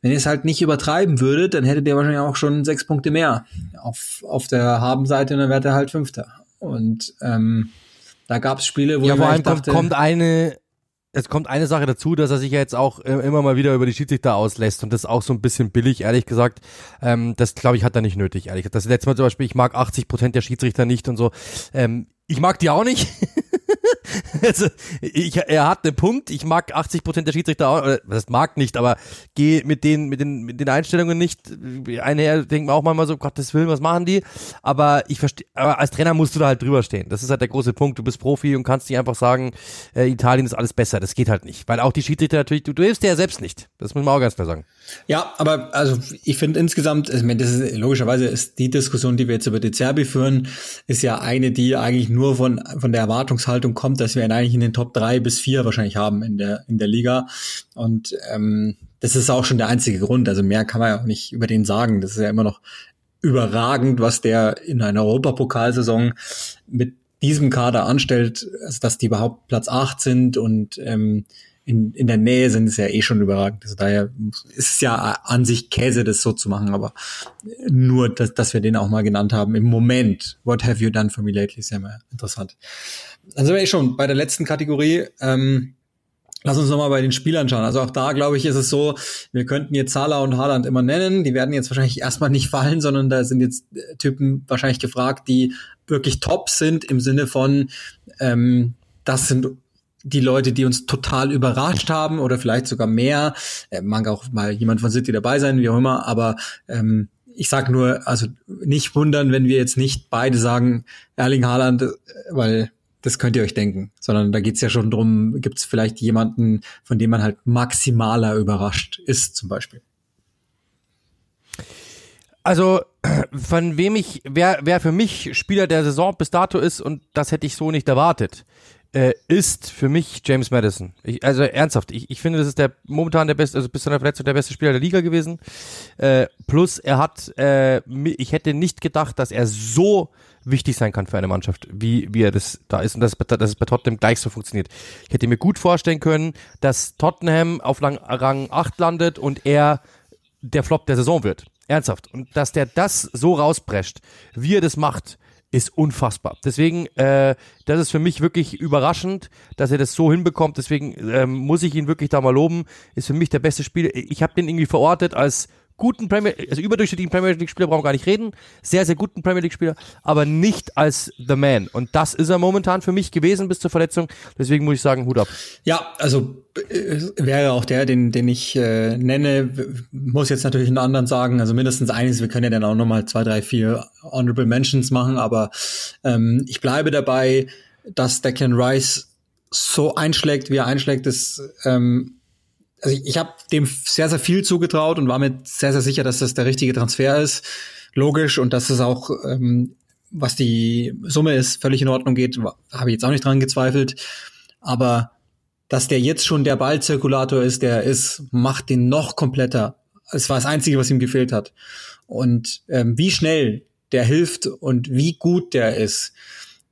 S2: wenn ihr es halt nicht übertreiben würdet, dann hättet ihr wahrscheinlich auch schon sechs Punkte mehr auf, auf der Habenseite und dann wäre er halt Fünfter. Und ähm, da gab es Spiele, wo
S1: ja, vor allem dachte, kommt eine es kommt eine Sache dazu, dass er sich ja jetzt auch äh, immer mal wieder über die Schiedsrichter auslässt und das auch so ein bisschen billig, ehrlich gesagt. Ähm, das glaube ich hat er nicht nötig, ehrlich gesagt. Das letzte Mal zum Beispiel, ich mag 80 Prozent der Schiedsrichter nicht und so. Ähm, ich mag die auch nicht. *laughs* *laughs* also, ich, er hat einen Punkt. Ich mag 80 Prozent der Schiedsrichter auch, oder das mag nicht, aber gehe mit den, mit den, mit den Einstellungen nicht einher, denkt man auch manchmal so, Gottes Willen, was machen die? Aber ich verstehe, als Trainer musst du da halt drüber stehen. Das ist halt der große Punkt. Du bist Profi und kannst nicht einfach sagen, äh, Italien ist alles besser. Das geht halt nicht. Weil auch die Schiedsrichter natürlich, du, du hilfst dir ja selbst nicht. Das muss man auch ganz klar sagen.
S2: Ja, aber also ich finde insgesamt, ich meine, das ist logischerweise ist die Diskussion, die wir jetzt über die Zerbi führen, ist ja eine, die eigentlich nur von, von der Erwartungshaltung kommt, dass wir ihn eigentlich in den Top drei bis vier wahrscheinlich haben in der, in der Liga. Und ähm, das ist auch schon der einzige Grund. Also mehr kann man ja auch nicht über den sagen. Das ist ja immer noch überragend, was der in einer Europapokalsaison mit diesem Kader anstellt, also dass die überhaupt Platz acht sind und ähm, in, in der Nähe sind, ist ja eh schon überragend. Also daher ist es ja an sich Käse, das so zu machen, aber nur, dass, dass wir den auch mal genannt haben. Im Moment, what have you done for me lately, ist ja immer interessant. Dann sind wir eh schon bei der letzten Kategorie. Ähm, Lass uns nochmal bei den Spielern schauen. Also auch da, glaube ich, ist es so, wir könnten jetzt Salah und Haaland immer nennen. Die werden jetzt wahrscheinlich erstmal nicht fallen, sondern da sind jetzt Typen wahrscheinlich gefragt, die wirklich top sind im Sinne von, ähm, das sind die Leute, die uns total überrascht haben oder vielleicht sogar mehr. Äh, mag auch mal jemand von City dabei sein, wie auch immer, aber ähm, ich sag nur, also nicht wundern, wenn wir jetzt nicht beide sagen, Erling Haaland, äh, weil das könnt ihr euch denken, sondern da geht's ja schon drum, gibt's vielleicht jemanden, von dem man halt maximaler überrascht ist, zum Beispiel.
S1: Also, *clears throat* von wem ich, wer, wer für mich Spieler der Saison bis dato ist, und das hätte ich so nicht erwartet, äh, ist für mich James Madison. Ich, also ernsthaft, ich, ich finde, das ist der momentan der beste, also bis zu der Verletzung der beste Spieler der Liga gewesen. Äh, plus er hat, äh, ich hätte nicht gedacht, dass er so wichtig sein kann für eine Mannschaft, wie, wie er das da ist und dass, dass es bei Tottenham gleich so funktioniert. Ich hätte mir gut vorstellen können, dass Tottenham auf Lang, Rang 8 landet und er der Flop der Saison wird. Ernsthaft. Und dass der das so rausprescht, wie er das macht, ist unfassbar. Deswegen, äh, das ist für mich wirklich überraschend, dass er das so hinbekommt. Deswegen ähm, muss ich ihn wirklich da mal loben. Ist für mich der beste Spieler. Ich habe den irgendwie verortet als guten Premier, also überdurchschnittlichen Premier League Spieler brauchen wir gar nicht reden, sehr, sehr guten Premier League Spieler, aber nicht als The Man. Und das ist er momentan für mich gewesen bis zur Verletzung. Deswegen muss ich sagen, Hut ab.
S2: Ja, also äh, wäre auch der, den, den ich äh, nenne, muss jetzt natürlich einen anderen sagen, also mindestens eines, wir können ja dann auch nochmal zwei, drei, vier Honorable Mentions machen, aber ähm, ich bleibe dabei, dass Declan Rice so einschlägt, wie er einschlägt, ist ähm, also ich, ich habe dem sehr, sehr viel zugetraut und war mir sehr, sehr sicher, dass das der richtige Transfer ist. Logisch und dass es auch, ähm, was die Summe ist, völlig in Ordnung geht, habe ich jetzt auch nicht dran gezweifelt. Aber dass der jetzt schon der Ballzirkulator ist, der ist, macht den noch kompletter. Es war das Einzige, was ihm gefehlt hat. Und ähm, wie schnell der hilft und wie gut der ist.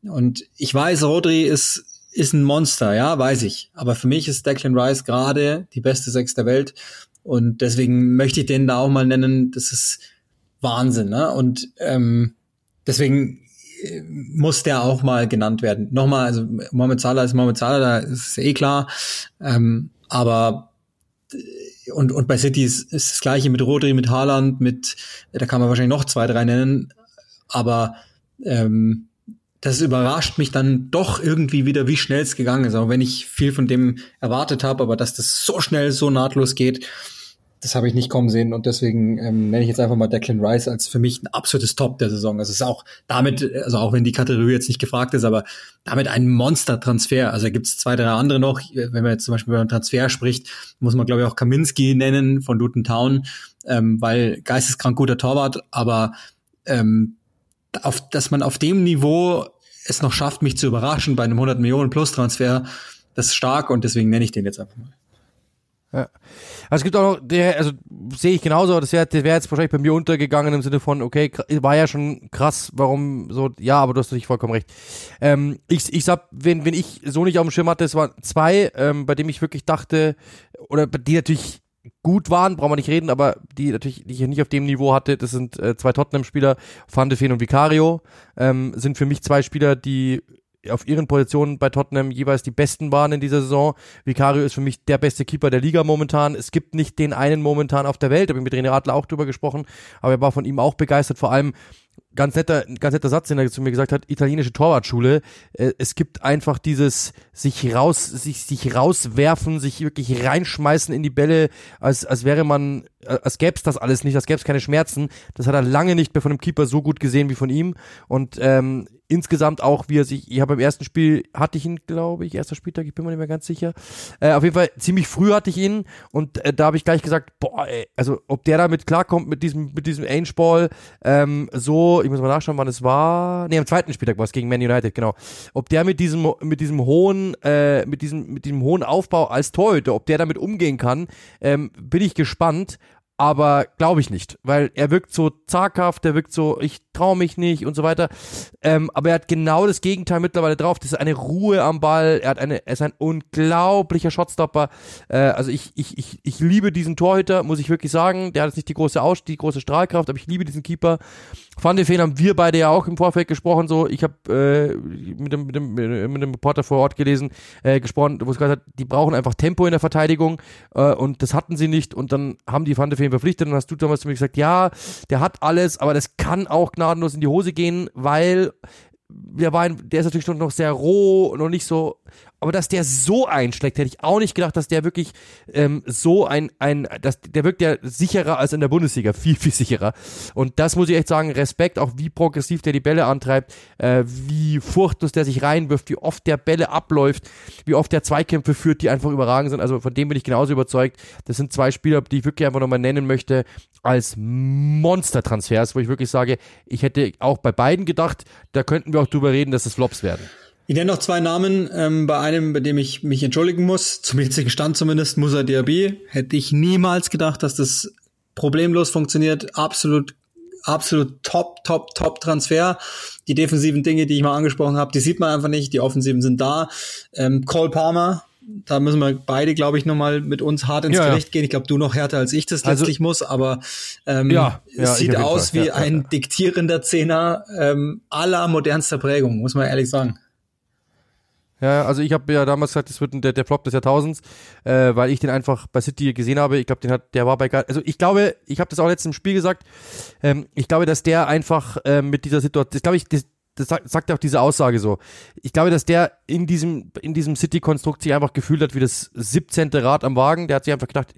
S2: Und ich weiß, Rodri ist ist ein Monster, ja, weiß ich. Aber für mich ist Declan Rice gerade die beste Sechs der Welt. Und deswegen möchte ich den da auch mal nennen. Das ist Wahnsinn, ne? Und ähm, deswegen äh, muss der auch mal genannt werden. Nochmal, also Mohamed Salah ist Mohamed Salah, da ist eh klar. Ähm, aber äh, und, und bei City ist, ist das gleiche mit Rodri, mit Haaland, mit, da kann man wahrscheinlich noch zwei, drei nennen. Aber ähm, das überrascht mich dann doch irgendwie wieder, wie schnell es gegangen ist. Auch wenn ich viel von dem erwartet habe, aber dass das so schnell, so nahtlos geht, das habe ich nicht kommen sehen. Und deswegen ähm, nenne ich jetzt einfach mal Declan Rice als für mich ein absolutes Top der Saison. Also es ist auch damit, also auch wenn die Kategorie jetzt nicht gefragt ist, aber damit ein Monster-Transfer. Also gibt es zwei, drei andere noch. Wenn man jetzt zum Beispiel über einen Transfer spricht, muss man, glaube ich, auch Kaminski nennen von Luton Town, ähm, weil geisteskrank guter Torwart, aber ähm, auf, dass man auf dem Niveau es noch schafft, mich zu überraschen bei einem 100 Millionen Plus Transfer, das ist stark und deswegen nenne ich den jetzt einfach mal.
S1: Ja. Also es gibt auch noch, der, also sehe ich genauso, das wäre wär jetzt wahrscheinlich bei mir untergegangen im Sinne von, okay, war ja schon krass, warum so, ja, aber du hast natürlich vollkommen recht. Ähm, ich, ich sag, wenn, wenn ich so nicht auf dem Schirm hatte, es waren zwei, ähm, bei dem ich wirklich dachte, oder die natürlich gut waren, brauchen wir nicht reden, aber die natürlich, die ich nicht auf dem Niveau hatte, das sind äh, zwei Tottenham-Spieler, Van de Ven und Vicario, ähm, sind für mich zwei Spieler, die auf ihren Positionen bei Tottenham jeweils die besten waren in dieser Saison. Vicario ist für mich der beste Keeper der Liga momentan. Es gibt nicht den einen momentan auf der Welt, habe ich mit René Adler auch drüber gesprochen, aber er war von ihm auch begeistert, vor allem ganz netter, ganz netter Satz, den er zu mir gesagt hat, italienische Torwartschule. Äh, es gibt einfach dieses sich raus, sich, sich rauswerfen, sich wirklich reinschmeißen in die Bälle, als, als wäre man, äh, als gäbe das alles nicht, als gäbe es keine Schmerzen. Das hat er lange nicht mehr von einem Keeper so gut gesehen wie von ihm. Und ähm, insgesamt auch, wie er sich, ich habe beim ersten Spiel, hatte ich ihn, glaube ich, erster Spieltag, ich bin mir nicht mehr ganz sicher. Äh, auf jeden Fall, ziemlich früh hatte ich ihn und äh, da habe ich gleich gesagt, boah, ey, also ob der damit klarkommt mit diesem, mit diesem Ange-Ball, ähm, so, ich muss mal nachschauen, wann es war. Nee, am zweiten Spieltag war es gegen Man United, genau. Ob der mit diesem, mit diesem hohen, äh, mit diesem, mit diesem hohen Aufbau als Torhüter, ob der damit umgehen kann, ähm, bin ich gespannt aber glaube ich nicht, weil er wirkt so zaghaft, er wirkt so, ich traue mich nicht und so weiter. Ähm, aber er hat genau das Gegenteil mittlerweile drauf. Das ist eine Ruhe am Ball. Er hat eine, er ist ein unglaublicher Shotstopper. Äh, also ich, ich, ich, ich liebe diesen Torhüter, muss ich wirklich sagen. Der hat jetzt nicht die große Aus, die große Strahlkraft, aber ich liebe diesen Keeper. Van de Feen haben wir beide ja auch im Vorfeld gesprochen. So, ich habe äh, mit dem, mit dem, mit dem Reporter vor Ort gelesen, äh, gesprochen, wo es gesagt hat, die brauchen einfach Tempo in der Verteidigung äh, und das hatten sie nicht. Und dann haben die Van de Feen ihn verpflichtet. Und hast du damals zu mir gesagt, ja, der hat alles, aber das kann auch gnadenlos in die Hose gehen, weil der war, der ist natürlich noch sehr roh, noch nicht so aber dass der so einschlägt, hätte ich auch nicht gedacht, dass der wirklich ähm, so ein, ein, dass der wirkt ja sicherer als in der Bundesliga, viel, viel sicherer. Und das muss ich echt sagen, Respekt, auch wie progressiv der die Bälle antreibt, äh, wie furchtlos der sich reinwirft, wie oft der Bälle abläuft, wie oft der Zweikämpfe führt, die einfach überragend sind. Also von dem bin ich genauso überzeugt. Das sind zwei Spieler, die ich wirklich einfach nochmal nennen möchte als Monster-Transfers, wo ich wirklich sage, ich hätte auch bei beiden gedacht, da könnten wir auch drüber reden, dass es Flops werden.
S2: Ich nenne noch zwei Namen. Ähm, bei einem, bei dem ich mich entschuldigen muss, zum jetzigen Stand zumindest, Musa Diaby. Hätte ich niemals gedacht, dass das problemlos funktioniert. Absolut, absolut top, top, top Transfer. Die defensiven Dinge, die ich mal angesprochen habe, die sieht man einfach nicht. Die offensiven sind da. Ähm, Cole Palmer, da müssen wir beide, glaube ich, nochmal mit uns hart ins ja, Gericht ja. gehen. Ich glaube, du noch härter als ich das also, letztlich muss, aber ähm, ja, es sieht aus wie ein diktierender Zehner ähm, aller modernster Prägung, muss man ehrlich sagen.
S1: Ja, also ich habe ja damals gesagt, das wird der, der Flop des Jahrtausends, äh, weil ich den einfach bei City gesehen habe. Ich glaube, den hat, der war bei, also ich glaube, ich habe das auch letztens im Spiel gesagt. Ähm, ich glaube, dass der einfach äh, mit dieser Situation, das glaube ich, das, das sagt, sagt auch diese Aussage so. Ich glaube, dass der in diesem, in diesem City-Konstrukt sich einfach gefühlt hat wie das 17. Rad am Wagen. Der hat sich einfach gedacht,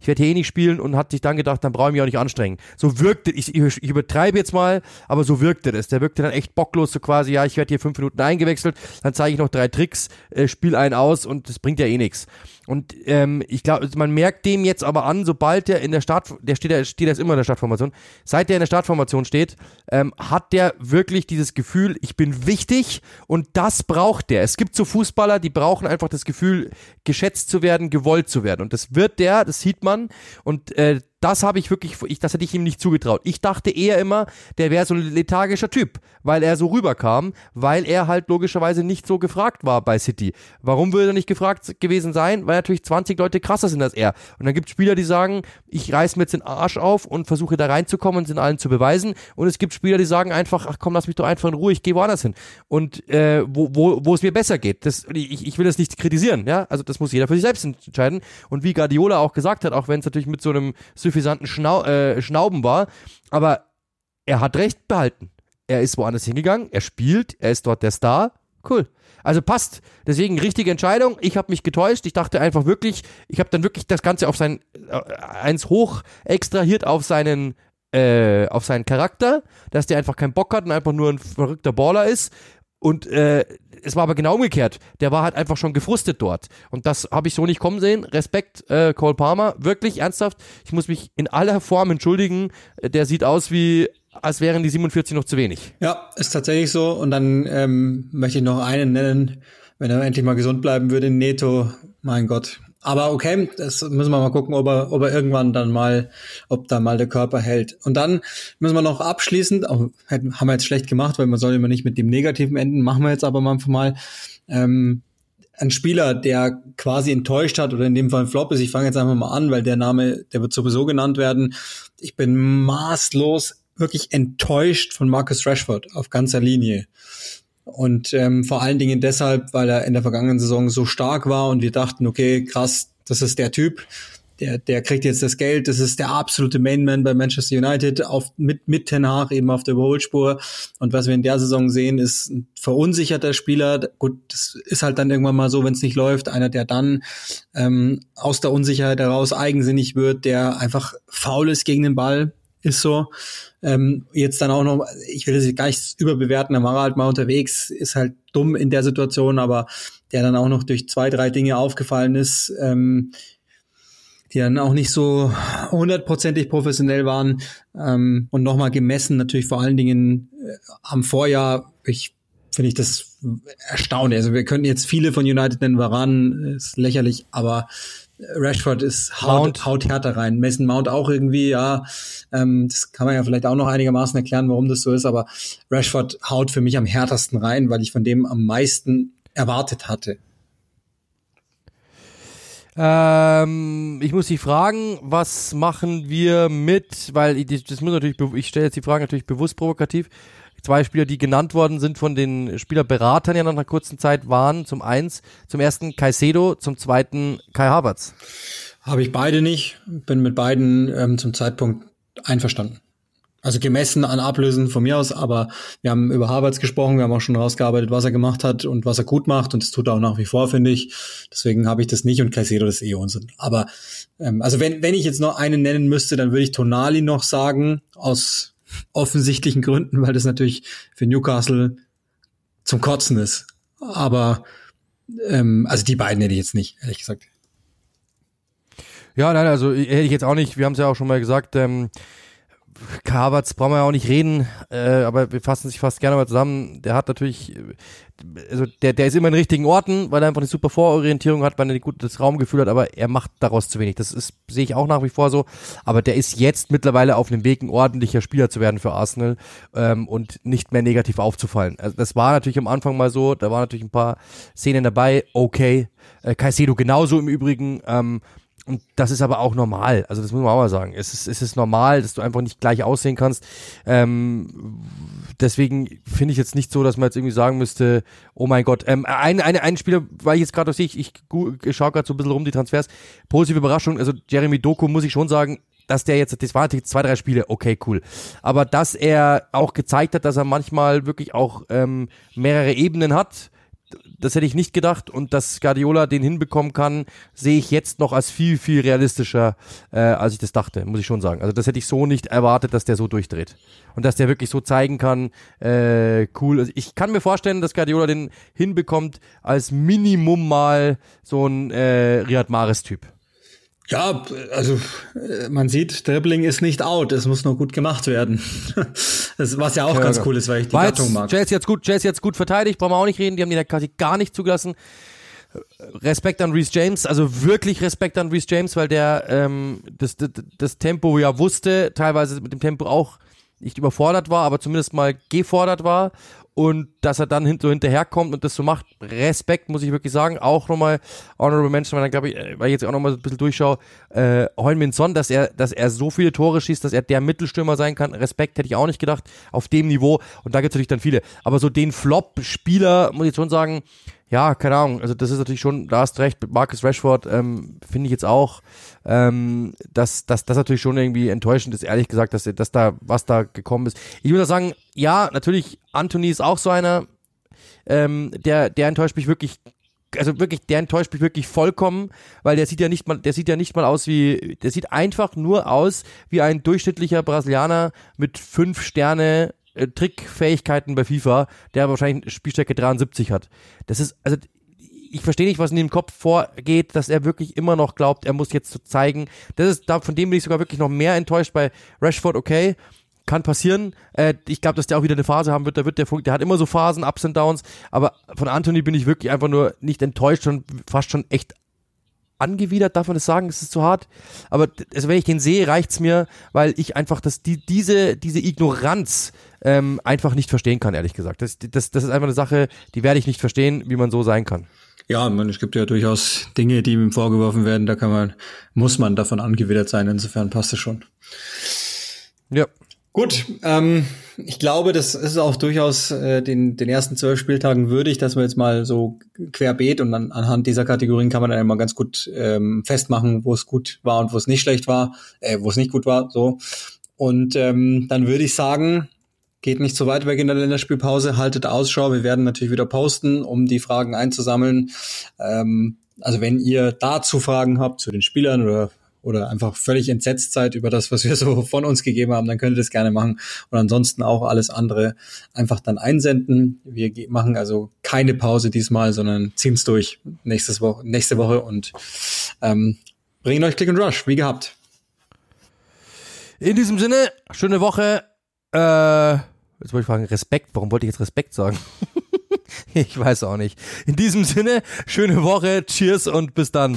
S1: ich werde hier eh nicht spielen und hat sich dann gedacht, dann brauche ich mich auch nicht anstrengen. So wirkte, ich, ich, übertreibe jetzt mal, aber so wirkte das. Der wirkte dann echt bocklos, so quasi, ja, ich werde hier fünf Minuten eingewechselt, dann zeige ich noch drei Tricks, äh, spiel einen aus und das bringt ja eh nichts. Und ähm, ich glaube, man merkt dem jetzt aber an, sobald der in der Start, der steht, der steht jetzt immer in der Startformation, seit der in der Startformation steht, ähm, hat der wirklich dieses Gefühl, ich bin wichtig und das braucht der. Es gibt so Fußballer, die brauchen einfach das Gefühl, geschätzt zu werden, gewollt zu werden. Und das wird der, das sieht man. Und äh, das habe ich wirklich, ich, das hätte ich ihm nicht zugetraut. Ich dachte eher immer, der wäre so ein lethargischer Typ, weil er so rüberkam, weil er halt logischerweise nicht so gefragt war bei City. Warum würde er nicht gefragt gewesen sein? Weil natürlich 20 Leute krasser sind als er. Und dann gibt es Spieler, die sagen, ich reiß mir jetzt den Arsch auf und versuche da reinzukommen und es allen zu beweisen. Und es gibt Spieler, die sagen einfach, ach komm, lass mich doch einfach in Ruhe, ich gehe woanders hin. Und äh, wo, wo, wo es mir besser geht. Das, ich, ich will das nicht kritisieren, ja. Also das muss jeder für sich selbst entscheiden. Und wie Guardiola auch gesagt hat, auch wenn es natürlich mit so einem suffisanten Schnau äh, Schnauben war. Aber er hat recht behalten. Er ist woanders hingegangen, er spielt, er ist dort der Star. Cool. Also passt. Deswegen richtige Entscheidung. Ich habe mich getäuscht. Ich dachte einfach wirklich, ich habe dann wirklich das Ganze auf sein äh, eins hoch extrahiert auf seinen äh, auf seinen Charakter, dass der einfach keinen Bock hat und einfach nur ein verrückter Baller ist. Und äh, es war aber genau umgekehrt. Der war halt einfach schon gefrustet dort. Und das habe ich so nicht kommen sehen. Respekt, äh, Cole Palmer. Wirklich ernsthaft. Ich muss mich in aller Form entschuldigen. Der sieht aus wie, als wären die 47 noch zu wenig.
S2: Ja, ist tatsächlich so. Und dann ähm, möchte ich noch einen nennen. Wenn er endlich mal gesund bleiben würde, Neto, mein Gott, aber okay, das müssen wir mal gucken, ob er, ob er irgendwann dann mal, ob da mal der Körper hält. Und dann müssen wir noch abschließend, auch, haben wir jetzt schlecht gemacht, weil man soll immer nicht mit dem Negativen enden, machen wir jetzt aber mal mal. Ähm, ein Spieler, der quasi enttäuscht hat oder in dem Fall ein Flop ist, ich fange jetzt einfach mal an, weil der Name, der wird sowieso genannt werden. Ich bin maßlos wirklich enttäuscht von Marcus Rashford auf ganzer Linie. Und ähm, vor allen Dingen deshalb, weil er in der vergangenen Saison so stark war und wir dachten, okay, krass, das ist der Typ, der, der kriegt jetzt das Geld, das ist der absolute Mainman bei Manchester United auf, mit, mit Ten Hag eben auf der Überholspur. Und was wir in der Saison sehen, ist ein verunsicherter Spieler. Gut, das ist halt dann irgendwann mal so, wenn es nicht läuft, einer, der dann ähm, aus der Unsicherheit heraus eigensinnig wird, der einfach faul ist gegen den Ball, ist so. Ähm, jetzt dann auch noch, ich will das gar nicht überbewerten, er war halt mal unterwegs, ist halt dumm in der Situation, aber der dann auch noch durch zwei, drei Dinge aufgefallen ist, ähm, die dann auch nicht so hundertprozentig professionell waren ähm, und nochmal gemessen natürlich vor allen Dingen äh, am Vorjahr. Ich finde ich das erstaunlich. Also wir könnten jetzt viele von United nennen, Varan ist lächerlich, aber Rashford ist haut, haut härter rein. Mason Mount auch irgendwie, ja. Ähm, das kann man ja vielleicht auch noch einigermaßen erklären, warum das so ist, aber Rashford haut für mich am härtesten rein, weil ich von dem am meisten erwartet hatte.
S1: Ähm, ich muss Sie fragen, was machen wir mit, weil ich, das muss natürlich, ich stelle jetzt die Frage natürlich bewusst provokativ. Zwei Spieler, die genannt worden sind von den Spielerberatern ja nach einer kurzen Zeit waren zum eins, zum ersten Caicedo, zum zweiten Kai Havertz.
S2: Habe ich beide nicht, bin mit beiden ähm, zum Zeitpunkt einverstanden. Also gemessen an Ablösen von mir aus, aber wir haben über Harvards gesprochen, wir haben auch schon rausgearbeitet, was er gemacht hat und was er gut macht und das tut er auch nach wie vor, finde ich. Deswegen habe ich das nicht und Caicedo das eh Unsinn. Aber ähm, also wenn, wenn ich jetzt noch einen nennen müsste, dann würde ich Tonali noch sagen, aus offensichtlichen Gründen, weil das natürlich für Newcastle zum Kotzen ist. Aber ähm, also die beiden hätte ich jetzt nicht, ehrlich gesagt.
S1: Ja, nein, also hätte ich jetzt auch nicht, wir haben es ja auch schon mal gesagt, ähm, Havertz brauchen wir ja auch nicht reden, äh, aber wir fassen sich fast gerne mal zusammen. Der hat natürlich, also der, der ist immer in richtigen Orten, weil er einfach eine super Vororientierung hat, weil er ein gutes Raumgefühl hat, aber er macht daraus zu wenig. Das ist, sehe ich auch nach wie vor so. Aber der ist jetzt mittlerweile auf dem Weg, ein ordentlicher Spieler zu werden für Arsenal ähm, und nicht mehr negativ aufzufallen. Also das war natürlich am Anfang mal so, da waren natürlich ein paar Szenen dabei, okay. Äh, genauso im Übrigen. Ähm, und das ist aber auch normal. Also das muss man auch mal sagen. Es ist, es ist normal, dass du einfach nicht gleich aussehen kannst. Ähm, deswegen finde ich jetzt nicht so, dass man jetzt irgendwie sagen müsste, oh mein Gott. Ähm, ein, eine, ein Spieler, weil ich jetzt gerade sehe, ich, ich, ich schaue gerade so ein bisschen rum die Transfers. Positive Überraschung. Also Jeremy Doku muss ich schon sagen, dass der jetzt, das waren zwei, drei Spiele, okay, cool. Aber dass er auch gezeigt hat, dass er manchmal wirklich auch ähm, mehrere Ebenen hat das hätte ich nicht gedacht und dass Guardiola den hinbekommen kann, sehe ich jetzt noch als viel, viel realistischer, äh, als ich das dachte, muss ich schon sagen. Also das hätte ich so nicht erwartet, dass der so durchdreht. Und dass der wirklich so zeigen kann, äh, cool. Also ich kann mir vorstellen, dass Guardiola den hinbekommt als Minimum mal so ein äh, Riyad Mahrez-Typ.
S2: Ja, also man sieht, Dribbling ist nicht out, es muss nur gut gemacht werden. *laughs* das, was ja auch ja, ganz ja. cool ist, weil ich die War Gattung mag.
S1: Jazz jetzt gut, Jazz jetzt gut verteidigt, brauchen wir auch nicht reden, die haben die quasi gar nicht zugelassen. Respekt an Reese James, also wirklich Respekt an Reese James, weil der ähm, das, das, das Tempo ja wusste, teilweise mit dem Tempo auch nicht überfordert war, aber zumindest mal gefordert war und dass er dann so hinterherkommt und das so macht, Respekt, muss ich wirklich sagen. Auch nochmal Honorable Mention, weil dann glaube ich, äh, weil ich jetzt auch nochmal ein bisschen durchschaue, äh, Heung-Min Son, dass er, dass er so viele Tore schießt, dass er der Mittelstürmer sein kann. Respekt hätte ich auch nicht gedacht, auf dem Niveau. Und da gibt es natürlich dann viele. Aber so den Flop-Spieler, muss ich schon sagen, ja, keine Ahnung, also das ist natürlich schon, da hast recht, mit Marcus Rashford ähm, finde ich jetzt auch, ähm, dass, das natürlich schon irgendwie enttäuschend ist, ehrlich gesagt, dass, dass da, was da gekommen ist. Ich würde sagen, ja, natürlich, Anthony ist auch so einer, ähm, der, der enttäuscht mich wirklich also wirklich, der enttäuscht mich wirklich vollkommen, weil der sieht ja nicht mal, der sieht ja nicht mal aus wie, der sieht einfach nur aus wie ein durchschnittlicher Brasilianer mit fünf Sterne äh, Trickfähigkeiten bei FIFA, der wahrscheinlich Spielstärke 73 hat. Das ist, also ich verstehe nicht, was in dem Kopf vorgeht, dass er wirklich immer noch glaubt, er muss jetzt zeigen. Das ist, da, von dem bin ich sogar wirklich noch mehr enttäuscht bei Rashford, okay. Kann passieren. Äh, ich glaube, dass der auch wieder eine Phase haben wird. Da wird der, der hat immer so Phasen, Ups und Downs. Aber von Anthony bin ich wirklich einfach nur nicht enttäuscht, und fast schon echt angewidert, darf man das sagen, das ist zu hart. Aber also wenn ich den sehe, reicht's mir, weil ich einfach das, die, diese, diese Ignoranz ähm, einfach nicht verstehen kann, ehrlich gesagt. Das, das, das ist einfach eine Sache, die werde ich nicht verstehen, wie man so sein kann.
S2: Ja, man, es gibt ja durchaus Dinge, die ihm vorgeworfen werden, da kann man, muss man davon angewidert sein, insofern passt es schon.
S1: Ja.
S2: Gut, ähm, ich glaube, das ist auch durchaus äh, den, den ersten zwölf Spieltagen würdig, dass wir jetzt mal so querbeet und dann anhand dieser Kategorien kann man dann immer ganz gut ähm, festmachen, wo es gut war und wo es nicht schlecht war, äh, wo es nicht gut war, so. Und ähm, dann würde ich sagen, geht nicht so weit weg in der Länderspielpause, haltet Ausschau. Wir werden natürlich wieder posten, um die Fragen einzusammeln. Ähm, also wenn ihr dazu Fragen habt zu den Spielern oder oder einfach völlig entsetzt seid über das, was wir *laughs* so von uns gegeben haben, dann könnt ihr das gerne machen. Und ansonsten auch alles andere einfach dann einsenden. Wir machen also keine Pause diesmal, sondern ziehen's durch nächstes Woche, nächste Woche und ähm, bringen euch Click and Rush, wie gehabt.
S1: In diesem Sinne, schöne Woche. Äh, jetzt wollte ich fragen, Respekt. Warum wollte ich jetzt Respekt sagen? *laughs* ich weiß auch nicht. In diesem Sinne, schöne Woche. Cheers und bis dann.